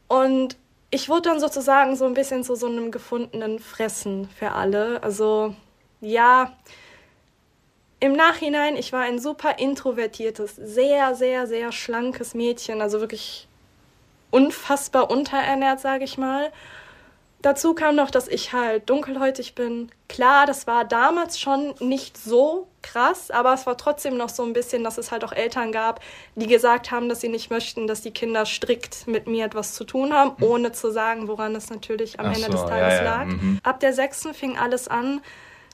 Und ich wurde dann sozusagen so ein bisschen zu so einem gefundenen Fressen für alle. Also ja, im Nachhinein, ich war ein super introvertiertes, sehr, sehr, sehr schlankes Mädchen, also wirklich unfassbar unterernährt, sage ich mal. Dazu kam noch, dass ich halt dunkelhäutig bin. Klar, das war damals schon nicht so krass, aber es war trotzdem noch so ein bisschen, dass es halt auch Eltern gab, die gesagt haben, dass sie nicht möchten, dass die Kinder strikt mit mir etwas zu tun haben, mhm. ohne zu sagen, woran es natürlich am Ach Ende so, des Tages ja, ja. lag. Mhm. Ab der sechsten fing alles an,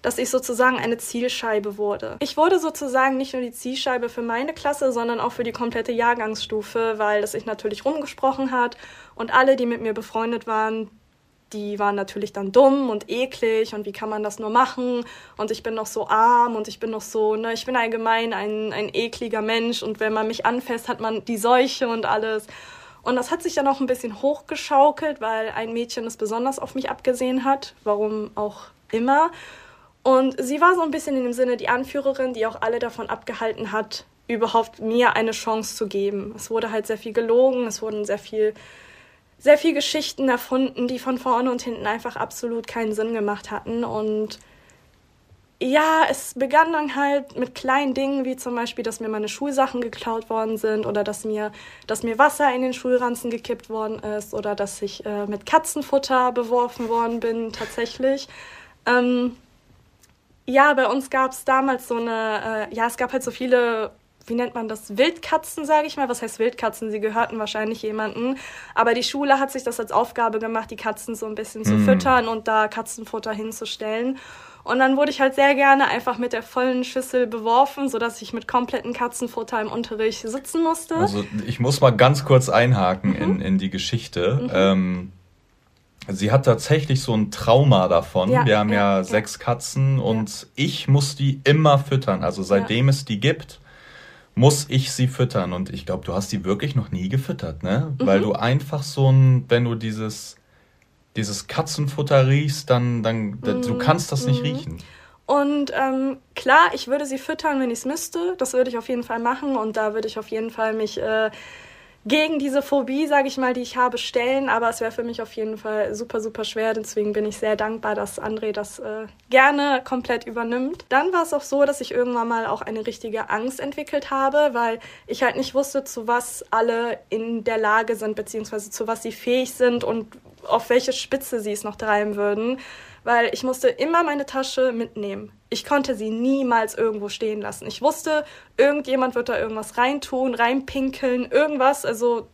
dass ich sozusagen eine Zielscheibe wurde. Ich wurde sozusagen nicht nur die Zielscheibe für meine Klasse, sondern auch für die komplette Jahrgangsstufe, weil das sich natürlich rumgesprochen hat und alle, die mit mir befreundet waren, die waren natürlich dann dumm und eklig und wie kann man das nur machen und ich bin noch so arm und ich bin noch so, ne, ich bin allgemein ein, ein ekliger Mensch und wenn man mich anfasst, hat man die Seuche und alles. Und das hat sich dann auch ein bisschen hochgeschaukelt, weil ein Mädchen es besonders auf mich abgesehen hat, warum auch immer. Und sie war so ein bisschen in dem Sinne die Anführerin, die auch alle davon abgehalten hat, überhaupt mir eine Chance zu geben. Es wurde halt sehr viel gelogen, es wurden sehr viel sehr viel Geschichten erfunden, die von vorne und hinten einfach absolut keinen Sinn gemacht hatten. Und ja, es begann dann halt mit kleinen Dingen, wie zum Beispiel, dass mir meine Schulsachen geklaut worden sind oder dass mir, dass mir Wasser in den Schulranzen gekippt worden ist oder dass ich äh, mit Katzenfutter beworfen worden bin, tatsächlich. Ähm, ja, bei uns gab es damals so eine, äh, ja, es gab halt so viele wie nennt man das, Wildkatzen, sage ich mal. Was heißt Wildkatzen? Sie gehörten wahrscheinlich jemanden. Aber die Schule hat sich das als Aufgabe gemacht, die Katzen so ein bisschen zu mm. füttern und da Katzenfutter hinzustellen. Und dann wurde ich halt sehr gerne einfach mit der vollen Schüssel beworfen, sodass ich mit kompletten Katzenfutter im Unterricht sitzen musste. Also ich muss mal ganz kurz einhaken mhm. in, in die Geschichte. Mhm. Ähm, sie hat tatsächlich so ein Trauma davon. Ja, Wir haben ja, ja sechs Katzen und ich muss die immer füttern. Also seitdem es die gibt, muss ich sie füttern. Und ich glaube, du hast die wirklich noch nie gefüttert, ne? Mhm. Weil du einfach so ein, wenn du dieses, dieses Katzenfutter riechst, dann, dann, mhm. du kannst das nicht mhm. riechen. Und ähm, klar, ich würde sie füttern, wenn ich es müsste. Das würde ich auf jeden Fall machen. Und da würde ich auf jeden Fall mich äh, gegen diese Phobie, sage ich mal, die ich habe, stellen. Aber es wäre für mich auf jeden Fall super, super schwer. Deswegen bin ich sehr dankbar, dass André das äh, gerne komplett übernimmt. Dann war es auch so, dass ich irgendwann mal auch eine richtige Angst entwickelt habe, weil ich halt nicht wusste, zu was alle in der Lage sind, beziehungsweise zu was sie fähig sind und auf welche Spitze sie es noch treiben würden weil ich musste immer meine Tasche mitnehmen. Ich konnte sie niemals irgendwo stehen lassen. Ich wusste, irgendjemand wird da irgendwas reintun, reinpinkeln, irgendwas. Also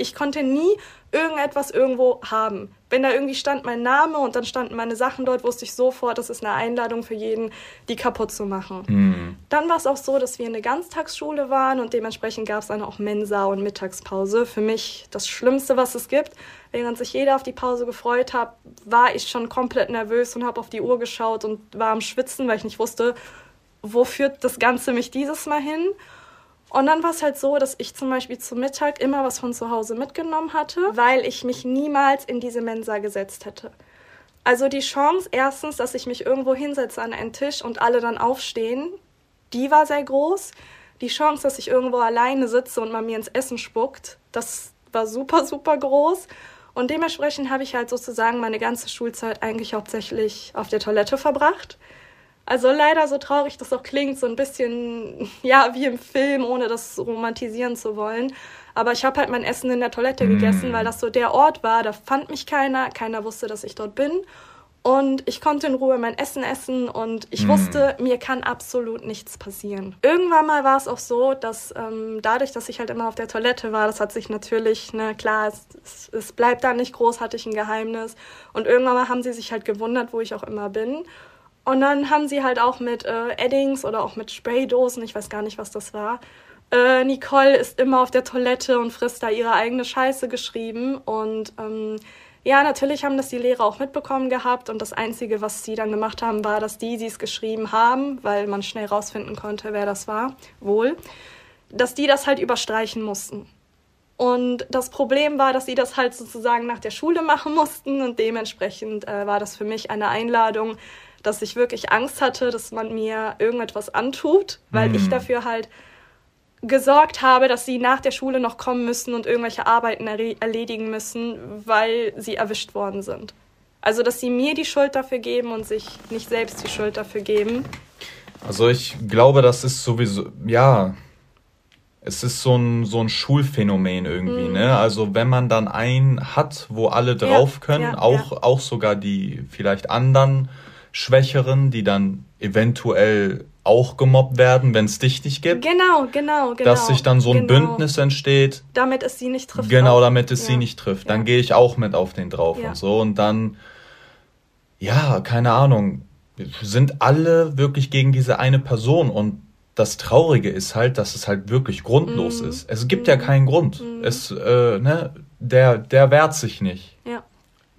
ich konnte nie irgendetwas irgendwo haben. Wenn da irgendwie stand mein Name und dann standen meine Sachen dort, wusste ich sofort, das ist eine Einladung für jeden, die kaputt zu machen. Mhm. Dann war es auch so, dass wir eine Ganztagsschule waren und dementsprechend gab es dann auch Mensa und Mittagspause. Für mich das Schlimmste, was es gibt. Während sich jeder auf die Pause gefreut hat, war ich schon komplett nervös und habe auf die Uhr geschaut und war am Schwitzen, weil ich nicht wusste, wo führt das Ganze mich dieses Mal hin. Und dann war es halt so, dass ich zum Beispiel zum Mittag immer was von zu Hause mitgenommen hatte, weil ich mich niemals in diese Mensa gesetzt hätte. Also die Chance erstens, dass ich mich irgendwo hinsetze an einen Tisch und alle dann aufstehen, die war sehr groß. Die Chance, dass ich irgendwo alleine sitze und man mir ins Essen spuckt, das war super, super groß. Und dementsprechend habe ich halt sozusagen meine ganze Schulzeit eigentlich hauptsächlich auf der Toilette verbracht. Also leider, so traurig das auch klingt, so ein bisschen, (laughs) ja, wie im Film, ohne das romantisieren zu wollen. Aber ich habe halt mein Essen in der Toilette mm. gegessen, weil das so der Ort war, da fand mich keiner, keiner wusste, dass ich dort bin. Und ich konnte in Ruhe mein Essen essen und ich mm. wusste, mir kann absolut nichts passieren. Irgendwann mal war es auch so, dass ähm, dadurch, dass ich halt immer auf der Toilette war, das hat sich natürlich, ne, klar, es, es, es bleibt da nicht großartig ein Geheimnis. Und irgendwann mal haben sie sich halt gewundert, wo ich auch immer bin. Und dann haben sie halt auch mit äh, Eddings oder auch mit Spraydosen, ich weiß gar nicht, was das war. Äh, Nicole ist immer auf der Toilette und frisst da ihre eigene Scheiße geschrieben. Und ähm, ja, natürlich haben das die Lehrer auch mitbekommen gehabt. Und das Einzige, was sie dann gemacht haben, war, dass die, die es geschrieben haben, weil man schnell rausfinden konnte, wer das war, wohl, dass die das halt überstreichen mussten. Und das Problem war, dass sie das halt sozusagen nach der Schule machen mussten. Und dementsprechend äh, war das für mich eine Einladung, dass ich wirklich Angst hatte, dass man mir irgendetwas antut, weil mm. ich mhm. dafür halt gesorgt habe, dass sie nach der Schule noch kommen müssen und irgendwelche Arbeiten erledigen müssen, weil sie erwischt worden sind. Also, dass sie mir die Schuld dafür geben und sich nicht selbst die Schuld dafür geben. Also, ich glaube, das ist sowieso, ja, es ist so ein, so ein Schulphänomen irgendwie, mhm. ne? Also, wenn man dann einen hat, wo alle drauf ja, können, ja, auch, ja. auch sogar die vielleicht anderen Schwächeren, die dann eventuell auch gemobbt werden, wenn es dich nicht gibt. Genau, genau, genau. Dass sich dann so ein genau. Bündnis entsteht. Damit es sie nicht trifft. Genau, auch. damit es ja. sie nicht trifft. Dann ja. gehe ich auch mit auf den drauf ja. und so. Und dann, ja, keine Ahnung, sind alle wirklich gegen diese eine Person. Und das Traurige ist halt, dass es halt wirklich grundlos mm. ist. Es gibt mm. ja mhm. keinen Grund. Mm. Es, äh, ne, der, der wehrt sich nicht. Ja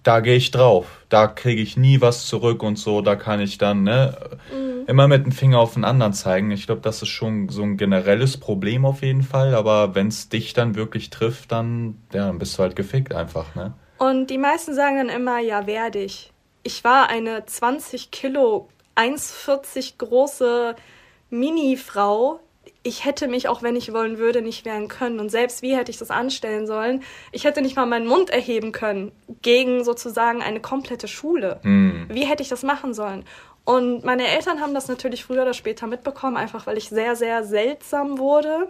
da gehe ich drauf. Da kriege ich nie was zurück und so. Da kann ich dann ne, mhm. immer mit dem Finger auf den anderen zeigen. Ich glaube, das ist schon so ein generelles Problem auf jeden Fall. Aber wenn es dich dann wirklich trifft, dann, ja, dann bist du halt gefickt einfach. Ne? Und die meisten sagen dann immer, ja, werde ich. Ich war eine 20 Kilo, 1,40 große Mini-Frau, ich hätte mich, auch wenn ich wollen würde, nicht wehren können. Und selbst wie hätte ich das anstellen sollen? Ich hätte nicht mal meinen Mund erheben können gegen sozusagen eine komplette Schule. Mhm. Wie hätte ich das machen sollen? Und meine Eltern haben das natürlich früher oder später mitbekommen, einfach weil ich sehr, sehr seltsam wurde.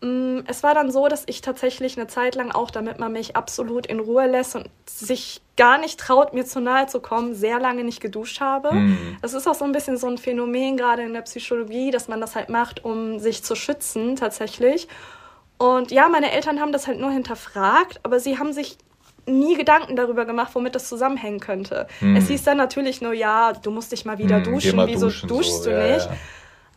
Mm, es war dann so, dass ich tatsächlich eine Zeit lang auch, damit man mich absolut in Ruhe lässt und sich gar nicht traut, mir zu nahe zu kommen, sehr lange nicht geduscht habe. Mhm. Das ist auch so ein bisschen so ein Phänomen gerade in der Psychologie, dass man das halt macht, um sich zu schützen tatsächlich. Und ja, meine Eltern haben das halt nur hinterfragt, aber sie haben sich nie Gedanken darüber gemacht, womit das zusammenhängen könnte. Mhm. Es hieß dann natürlich nur, ja, du musst dich mal wieder mhm, duschen, mal wieso duschen, duschst so. du ja, nicht? Ja.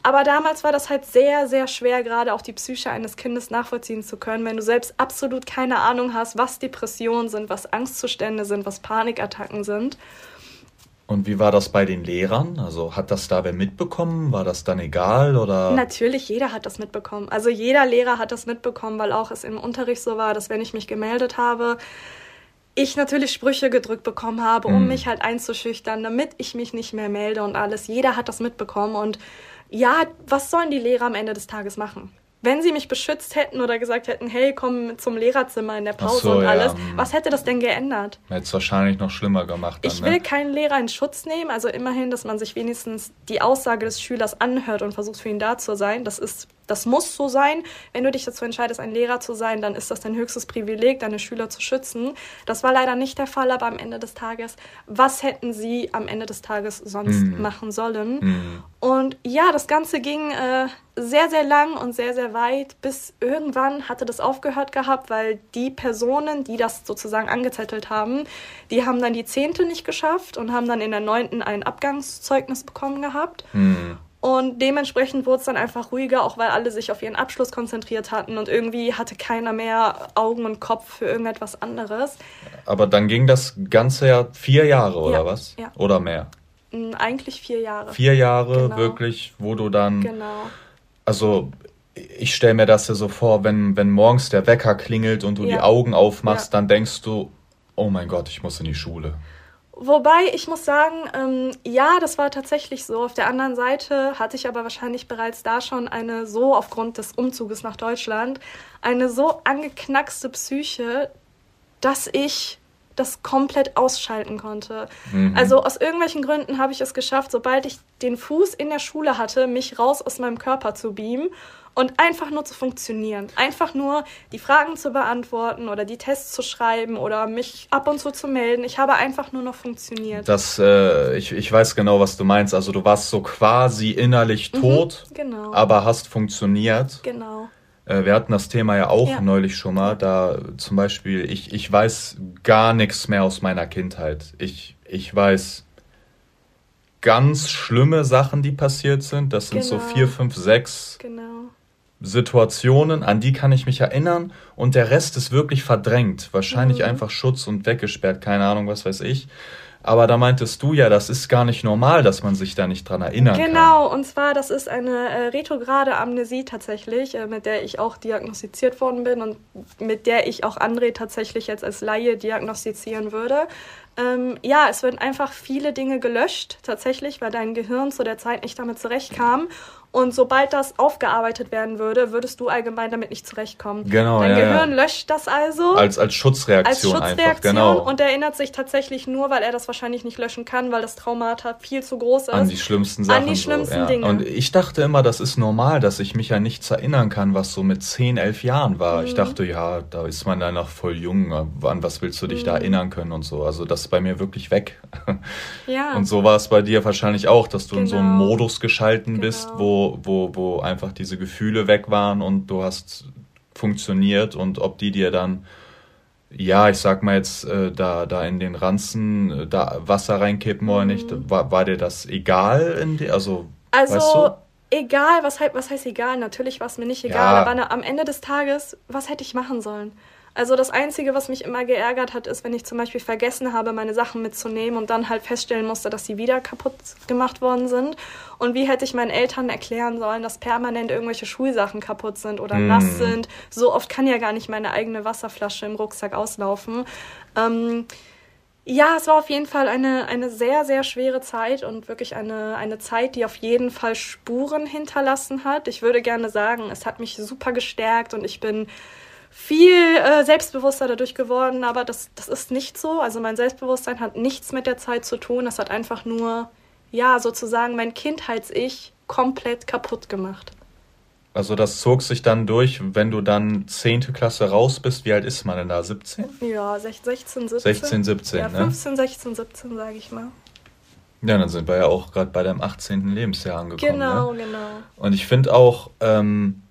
Aber damals war das halt sehr, sehr schwer, gerade auch die Psyche eines Kindes nachvollziehen zu können, wenn du selbst absolut keine Ahnung hast, was Depressionen sind, was Angstzustände sind, was Panikattacken sind. Und wie war das bei den Lehrern? Also hat das da wer mitbekommen? War das dann egal oder? Natürlich, jeder hat das mitbekommen. Also jeder Lehrer hat das mitbekommen, weil auch es im Unterricht so war, dass wenn ich mich gemeldet habe, ich natürlich Sprüche gedrückt bekommen habe, um mm. mich halt einzuschüchtern, damit ich mich nicht mehr melde und alles. Jeder hat das mitbekommen und ja, was sollen die Lehrer am Ende des Tages machen? Wenn sie mich beschützt hätten oder gesagt hätten, hey, komm zum Lehrerzimmer in der Pause so, und alles, ja. Hm. was hätte das denn geändert? Hätte es wahrscheinlich noch schlimmer gemacht. Dann, ich will ne? keinen Lehrer in Schutz nehmen, also immerhin, dass man sich wenigstens die Aussage des Schülers anhört und versucht für ihn da zu sein. Das ist das muss so sein. Wenn du dich dazu entscheidest, ein Lehrer zu sein, dann ist das dein höchstes Privileg, deine Schüler zu schützen. Das war leider nicht der Fall, aber am Ende des Tages, was hätten sie am Ende des Tages sonst mhm. machen sollen? Mhm. Und ja, das Ganze ging äh, sehr, sehr lang und sehr, sehr weit, bis irgendwann hatte das aufgehört gehabt, weil die Personen, die das sozusagen angezettelt haben, die haben dann die Zehnte nicht geschafft und haben dann in der Neunten ein Abgangszeugnis bekommen gehabt. Mhm. Und dementsprechend wurde es dann einfach ruhiger, auch weil alle sich auf ihren Abschluss konzentriert hatten und irgendwie hatte keiner mehr Augen und Kopf für irgendetwas anderes. Aber dann ging das Ganze ja vier Jahre, oder ja, was? Ja. Oder mehr? Mm, eigentlich vier Jahre. Vier Jahre genau. wirklich, wo du dann. Genau. Also ich stelle mir das ja so vor, wenn, wenn morgens der Wecker klingelt und du ja. die Augen aufmachst, dann denkst du, oh mein Gott, ich muss in die Schule. Wobei ich muss sagen, ähm, ja, das war tatsächlich so. Auf der anderen Seite hatte ich aber wahrscheinlich bereits da schon eine so, aufgrund des Umzuges nach Deutschland, eine so angeknackste Psyche, dass ich das komplett ausschalten konnte. Mhm. Also aus irgendwelchen Gründen habe ich es geschafft, sobald ich den Fuß in der Schule hatte, mich raus aus meinem Körper zu beamen und einfach nur zu funktionieren. Einfach nur die Fragen zu beantworten oder die Tests zu schreiben oder mich ab und zu zu melden. Ich habe einfach nur noch funktioniert. Das, äh, ich, ich weiß genau, was du meinst. Also du warst so quasi innerlich mhm, tot, mhm, genau. aber hast funktioniert. Genau. Äh, wir hatten das Thema ja auch ja. neulich schon mal. Da zum Beispiel, ich, ich weiß gar nichts mehr aus meiner Kindheit. Ich, ich weiß ganz schlimme Sachen, die passiert sind. Das sind genau. so vier, fünf, sechs genau. Situationen, an die kann ich mich erinnern und der Rest ist wirklich verdrängt. Wahrscheinlich mhm. einfach Schutz und weggesperrt, keine Ahnung, was weiß ich. Aber da meintest du ja, das ist gar nicht normal, dass man sich da nicht dran erinnern genau, kann. Genau, und zwar, das ist eine äh, retrograde Amnesie tatsächlich, äh, mit der ich auch diagnostiziert worden bin und mit der ich auch André tatsächlich jetzt als Laie diagnostizieren würde. Ähm, ja, es werden einfach viele Dinge gelöscht, tatsächlich, weil dein Gehirn zu der Zeit nicht damit zurechtkam. Und sobald das aufgearbeitet werden würde, würdest du allgemein damit nicht zurechtkommen. Genau. Dein ja, Gehirn ja. löscht das also. Als, als Schutzreaktion. Als Schutzreaktion einfach, genau. und erinnert sich tatsächlich nur, weil er das wahrscheinlich nicht löschen kann, weil das Traumata viel zu groß ist. An die schlimmsten Sachen. An die schlimmsten so, ja. Dinge. Und ich dachte immer, das ist normal, dass ich mich an nichts erinnern kann, was so mit 10, 11 Jahren war. Mhm. Ich dachte, ja, da ist man dann noch voll jung. An was willst du dich mhm. da erinnern können und so. Also das ist bei mir wirklich weg. Ja. (laughs) Und so war es bei dir wahrscheinlich auch, dass du genau. in so einem genau. Modus geschalten genau. bist, wo, wo, wo einfach diese Gefühle weg waren und du hast funktioniert und ob die dir dann ja, ich sag mal jetzt, äh, da, da in den Ranzen äh, da Wasser reinkippen oder nicht, mhm. war, war dir das egal? In die, also, also weißt du? egal, was, was heißt egal? Natürlich war es mir nicht egal, ja. aber am Ende des Tages, was hätte ich machen sollen? Also das Einzige, was mich immer geärgert hat, ist, wenn ich zum Beispiel vergessen habe, meine Sachen mitzunehmen und dann halt feststellen musste, dass sie wieder kaputt gemacht worden sind. Und wie hätte ich meinen Eltern erklären sollen, dass permanent irgendwelche Schulsachen kaputt sind oder mm. nass sind? So oft kann ja gar nicht meine eigene Wasserflasche im Rucksack auslaufen. Ähm, ja, es war auf jeden Fall eine, eine sehr, sehr schwere Zeit und wirklich eine, eine Zeit, die auf jeden Fall Spuren hinterlassen hat. Ich würde gerne sagen, es hat mich super gestärkt und ich bin viel äh, selbstbewusster dadurch geworden, aber das, das ist nicht so. Also mein Selbstbewusstsein hat nichts mit der Zeit zu tun. Das hat einfach nur, ja, sozusagen mein Kindheits-Ich komplett kaputt gemacht. Also das zog sich dann durch, wenn du dann 10. Klasse raus bist. Wie alt ist man denn da? 17? Ja, 16, 17. 16, 17, ja, 15, 16, 17, sage ich mal. Ja, dann sind wir ja auch gerade bei deinem 18. Lebensjahr angekommen. Genau, ne? genau. Und ich finde auch, ähm,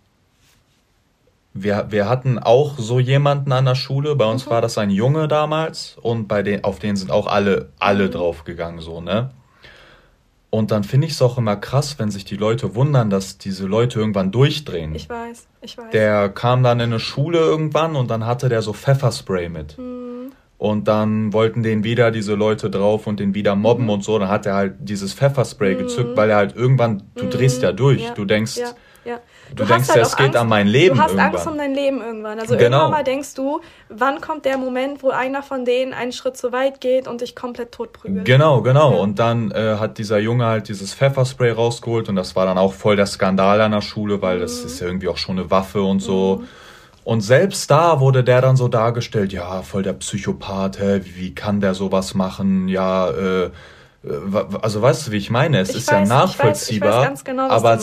wir, wir hatten auch so jemanden an der Schule. Bei uns mhm. war das ein Junge damals und bei den, auf den sind auch alle, alle mhm. draufgegangen, so, ne? Und dann finde ich es auch immer krass, wenn sich die Leute wundern, dass diese Leute irgendwann durchdrehen. Ich weiß, ich weiß. Der kam dann in eine Schule irgendwann und dann hatte der so Pfefferspray mit. Mhm. Und dann wollten den wieder diese Leute drauf und den wieder mobben mhm. und so. Dann hat er halt dieses Pfefferspray mhm. gezückt, weil er halt irgendwann, du drehst ja mhm. durch. Ja. Du denkst, ja ja. Du, du denkst, halt es geht Angst, an mein Leben. Du hast irgendwann. Angst um dein Leben irgendwann. Also genau. irgendwann mal denkst du, wann kommt der Moment, wo einer von denen einen Schritt zu weit geht und dich komplett tot prügelt. Genau, genau. Ja. Und dann äh, hat dieser Junge halt dieses Pfefferspray rausgeholt und das war dann auch voll der Skandal an der Schule, weil mhm. das ist ja irgendwie auch schon eine Waffe und so. Mhm. Und selbst da wurde der dann so dargestellt, ja, voll der Psychopath, hä, wie, wie kann der sowas machen? Ja, äh, also weißt du, wie ich meine? Es ich ist weiß, ja nachvollziehbar, ich weiß, ich weiß ganz genau, aber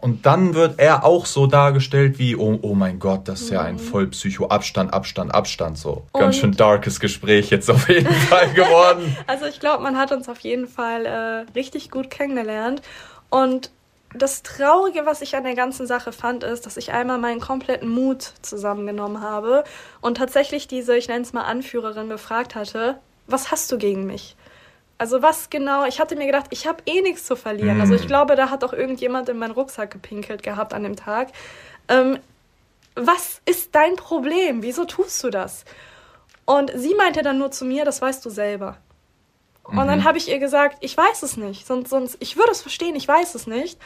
und dann wird er auch so dargestellt wie, oh, oh mein Gott, das ist ja ein mhm. Vollpsycho, Abstand, Abstand, Abstand, so. Und Ganz schön darkes Gespräch jetzt auf jeden (laughs) Fall geworden. Also ich glaube, man hat uns auf jeden Fall äh, richtig gut kennengelernt und das Traurige, was ich an der ganzen Sache fand, ist, dass ich einmal meinen kompletten Mut zusammengenommen habe und tatsächlich diese, ich nenne es mal Anführerin, befragt hatte, was hast du gegen mich? Also was genau, ich hatte mir gedacht, ich habe eh nichts zu verlieren. Mm. Also ich hm. glaube, da hat auch irgendjemand in meinen Rucksack gepinkelt gehabt an dem Tag. Ähm, was ist dein Problem? Wieso tust du das? Und sie meinte dann nur zu mir, das weißt du selber. Und mhm. dann habe ich ihr gesagt, ich weiß es nicht. Sonst, sonst, ich würde es verstehen, ich weiß es nicht.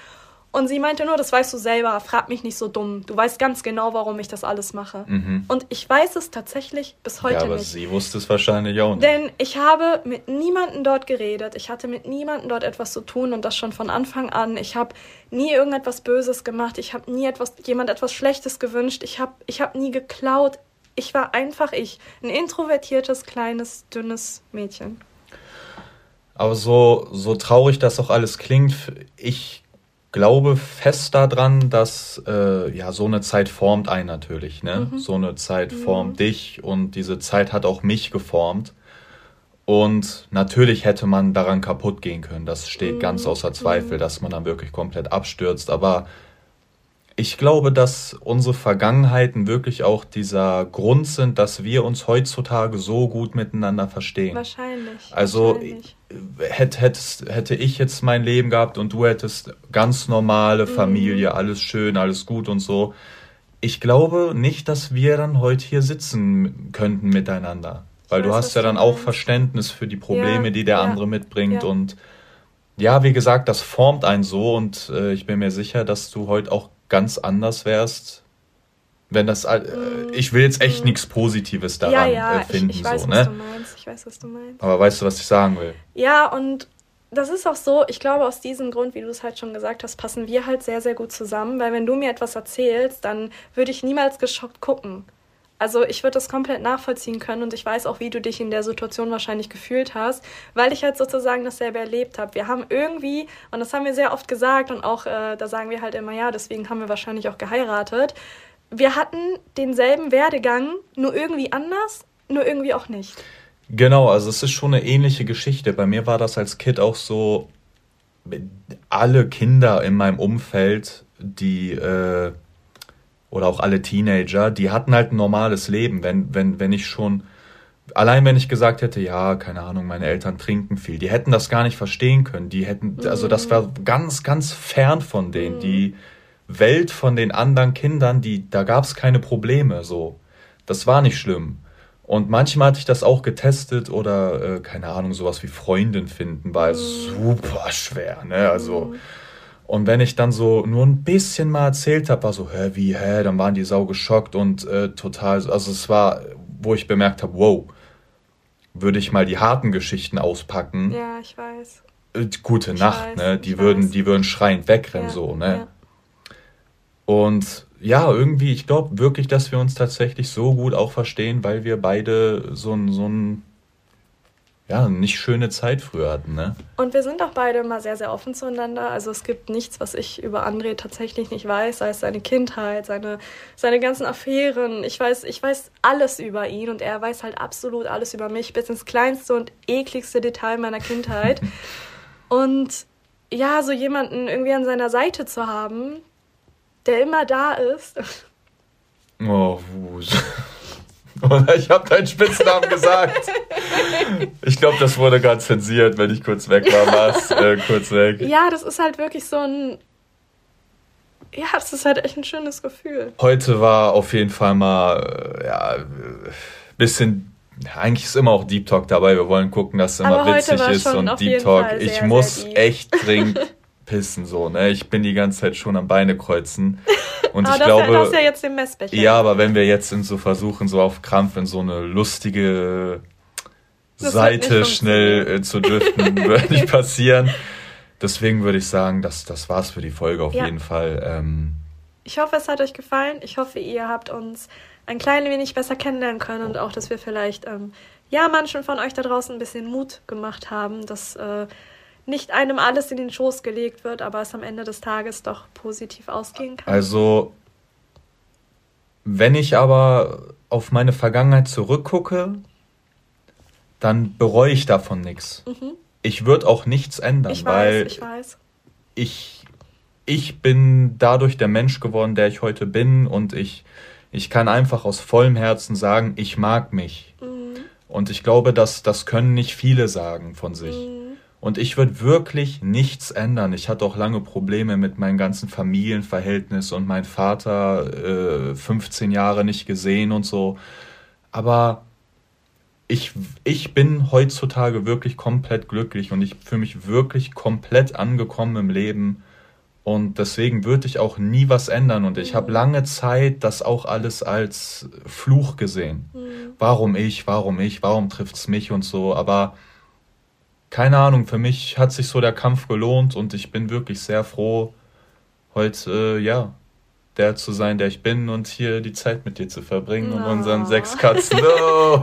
Und sie meinte nur, das weißt du selber, frag mich nicht so dumm. Du weißt ganz genau, warum ich das alles mache. Mhm. Und ich weiß es tatsächlich bis heute nicht. Ja, aber nicht. sie wusste es wahrscheinlich auch nicht. Denn ich habe mit niemandem dort geredet. Ich hatte mit niemandem dort etwas zu tun und das schon von Anfang an. Ich habe nie irgendetwas Böses gemacht. Ich habe nie etwas, jemand etwas Schlechtes gewünscht. Ich habe ich hab nie geklaut. Ich war einfach ich. Ein introvertiertes, kleines, dünnes Mädchen. Aber so, so traurig das auch alles klingt, ich glaube fest daran, dass äh, ja so eine Zeit formt einen natürlich. Ne? Mhm. So eine Zeit formt mhm. dich und diese Zeit hat auch mich geformt. Und natürlich hätte man daran kaputt gehen können. Das steht mhm. ganz außer Zweifel, mhm. dass man dann wirklich komplett abstürzt. Aber ich glaube, dass unsere Vergangenheiten wirklich auch dieser Grund sind, dass wir uns heutzutage so gut miteinander verstehen. Wahrscheinlich. Also wahrscheinlich. Hätt, hättest, hätte ich jetzt mein Leben gehabt und du hättest ganz normale Familie, mhm. alles schön, alles gut und so. Ich glaube nicht, dass wir dann heute hier sitzen könnten miteinander. Weil weiß, du hast ja dann auch Verständnis für die Probleme, ja, die der ja, andere mitbringt. Ja. Und ja, wie gesagt, das formt einen so und äh, ich bin mir sicher, dass du heute auch ganz anders wärst, wenn das. Äh, mm. Ich will jetzt echt nichts Positives daran ja, ja, äh, finden. Ich, ich weiß, so, was ne? du meinst. Ich weiß, was du meinst. Aber weißt du, was ich sagen will? Ja, und das ist auch so, ich glaube, aus diesem Grund, wie du es halt schon gesagt hast, passen wir halt sehr, sehr gut zusammen, weil wenn du mir etwas erzählst, dann würde ich niemals geschockt gucken. Also ich würde das komplett nachvollziehen können und ich weiß auch, wie du dich in der Situation wahrscheinlich gefühlt hast, weil ich halt sozusagen dasselbe erlebt habe. Wir haben irgendwie, und das haben wir sehr oft gesagt und auch, äh, da sagen wir halt immer, ja, deswegen haben wir wahrscheinlich auch geheiratet. Wir hatten denselben Werdegang, nur irgendwie anders, nur irgendwie auch nicht. Genau, also es ist schon eine ähnliche Geschichte. Bei mir war das als Kind auch so, alle Kinder in meinem Umfeld, die äh, oder auch alle Teenager, die hatten halt ein normales Leben. Wenn, wenn, wenn ich schon, allein wenn ich gesagt hätte, ja, keine Ahnung, meine Eltern trinken viel, die hätten das gar nicht verstehen können. Die hätten, also das war ganz, ganz fern von denen. Die Welt von den anderen Kindern, die, da gab es keine Probleme so. Das war nicht schlimm. Und manchmal hatte ich das auch getestet oder, äh, keine Ahnung, sowas wie Freundin finden, war mhm. super schwer, ne? Also. Und wenn ich dann so nur ein bisschen mal erzählt habe, war so, hä, wie, hä, dann waren die sau geschockt und äh, total, also es war, wo ich bemerkt habe, wow, würde ich mal die harten Geschichten auspacken. Ja, ich weiß. Äh, gute ich Nacht, weiß, ne? Die würden, weiß. die würden schreiend wegrennen, ja, so, ne? Ja. Und ja, irgendwie, ich glaube wirklich, dass wir uns tatsächlich so gut auch verstehen, weil wir beide so ein, so ein, ja, nicht schöne Zeit früher hatten, ne? Und wir sind auch beide immer sehr, sehr offen zueinander. Also es gibt nichts, was ich über André tatsächlich nicht weiß, sei es seine Kindheit, seine, seine ganzen Affären. Ich weiß, ich weiß alles über ihn und er weiß halt absolut alles über mich, bis ins kleinste und ekligste Detail meiner Kindheit. (laughs) und ja, so jemanden irgendwie an seiner Seite zu haben, der immer da ist. Oh, Wus. Oder ich habe deinen Spitznamen gesagt. Ich glaube, das wurde gerade zensiert, wenn ich kurz weg war. War's äh, kurz weg. Ja, das ist halt wirklich so ein. Ja, das ist halt echt ein schönes Gefühl. Heute war auf jeden Fall mal, äh, ja, bisschen. Eigentlich ist immer auch Deep Talk dabei. Wir wollen gucken, dass es immer Aber witzig ist und Deep Talk. Sehr, ich muss echt dringend (laughs) pissen so, ne? Ich bin die ganze Zeit schon am Beine kreuzen. (laughs) Und ich glaube. Ja, das ja jetzt den Messbecher. Ja, aber wenn wir jetzt in so versuchen, so auf Krampf in so eine lustige das Seite schnell äh, zu driften, (laughs) würde nicht passieren. Deswegen würde ich sagen, das, das war's für die Folge auf ja. jeden Fall. Ähm, ich hoffe, es hat euch gefallen. Ich hoffe, ihr habt uns ein klein wenig besser kennenlernen können und auch, dass wir vielleicht ähm, ja manchen von euch da draußen ein bisschen Mut gemacht haben, dass äh, nicht einem alles in den Schoß gelegt wird, aber es am Ende des Tages doch positiv ausgehen kann. Also, wenn ich aber auf meine Vergangenheit zurückgucke, dann bereue ich davon nichts. Mhm. Ich würde auch nichts ändern, ich weil weiß, ich weiß. Ich, ich bin dadurch der Mensch geworden, der ich heute bin und ich, ich kann einfach aus vollem Herzen sagen, ich mag mich. Mhm. Und ich glaube, dass das können nicht viele sagen von sich. Mhm. Und ich würde wirklich nichts ändern. Ich hatte auch lange Probleme mit meinem ganzen Familienverhältnis und mein Vater äh, 15 Jahre nicht gesehen und so. Aber ich, ich bin heutzutage wirklich komplett glücklich und ich fühle mich wirklich komplett angekommen im Leben. Und deswegen würde ich auch nie was ändern. Und ich habe mhm. lange Zeit das auch alles als Fluch gesehen. Mhm. Warum ich, warum ich, warum trifft es mich und so. Aber keine Ahnung, für mich hat sich so der Kampf gelohnt und ich bin wirklich sehr froh, heute, äh, ja, der zu sein, der ich bin und hier die Zeit mit dir zu verbringen und unseren sechs Katzen. Oh. (laughs)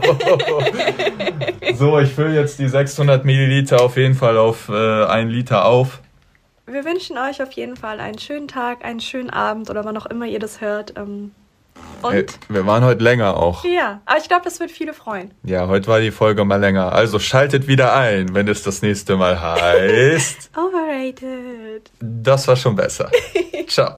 (laughs) so, ich fülle jetzt die 600 Milliliter auf jeden Fall auf äh, einen Liter auf. Wir wünschen euch auf jeden Fall einen schönen Tag, einen schönen Abend oder wann auch immer ihr das hört. Ähm, und? Hey, wir waren heute länger auch. Ja, aber ich glaube, das wird viele freuen. Ja, heute war die Folge mal länger. Also schaltet wieder ein, wenn es das nächste Mal (laughs) heißt. Overrated. Das war schon besser. (laughs) Ciao.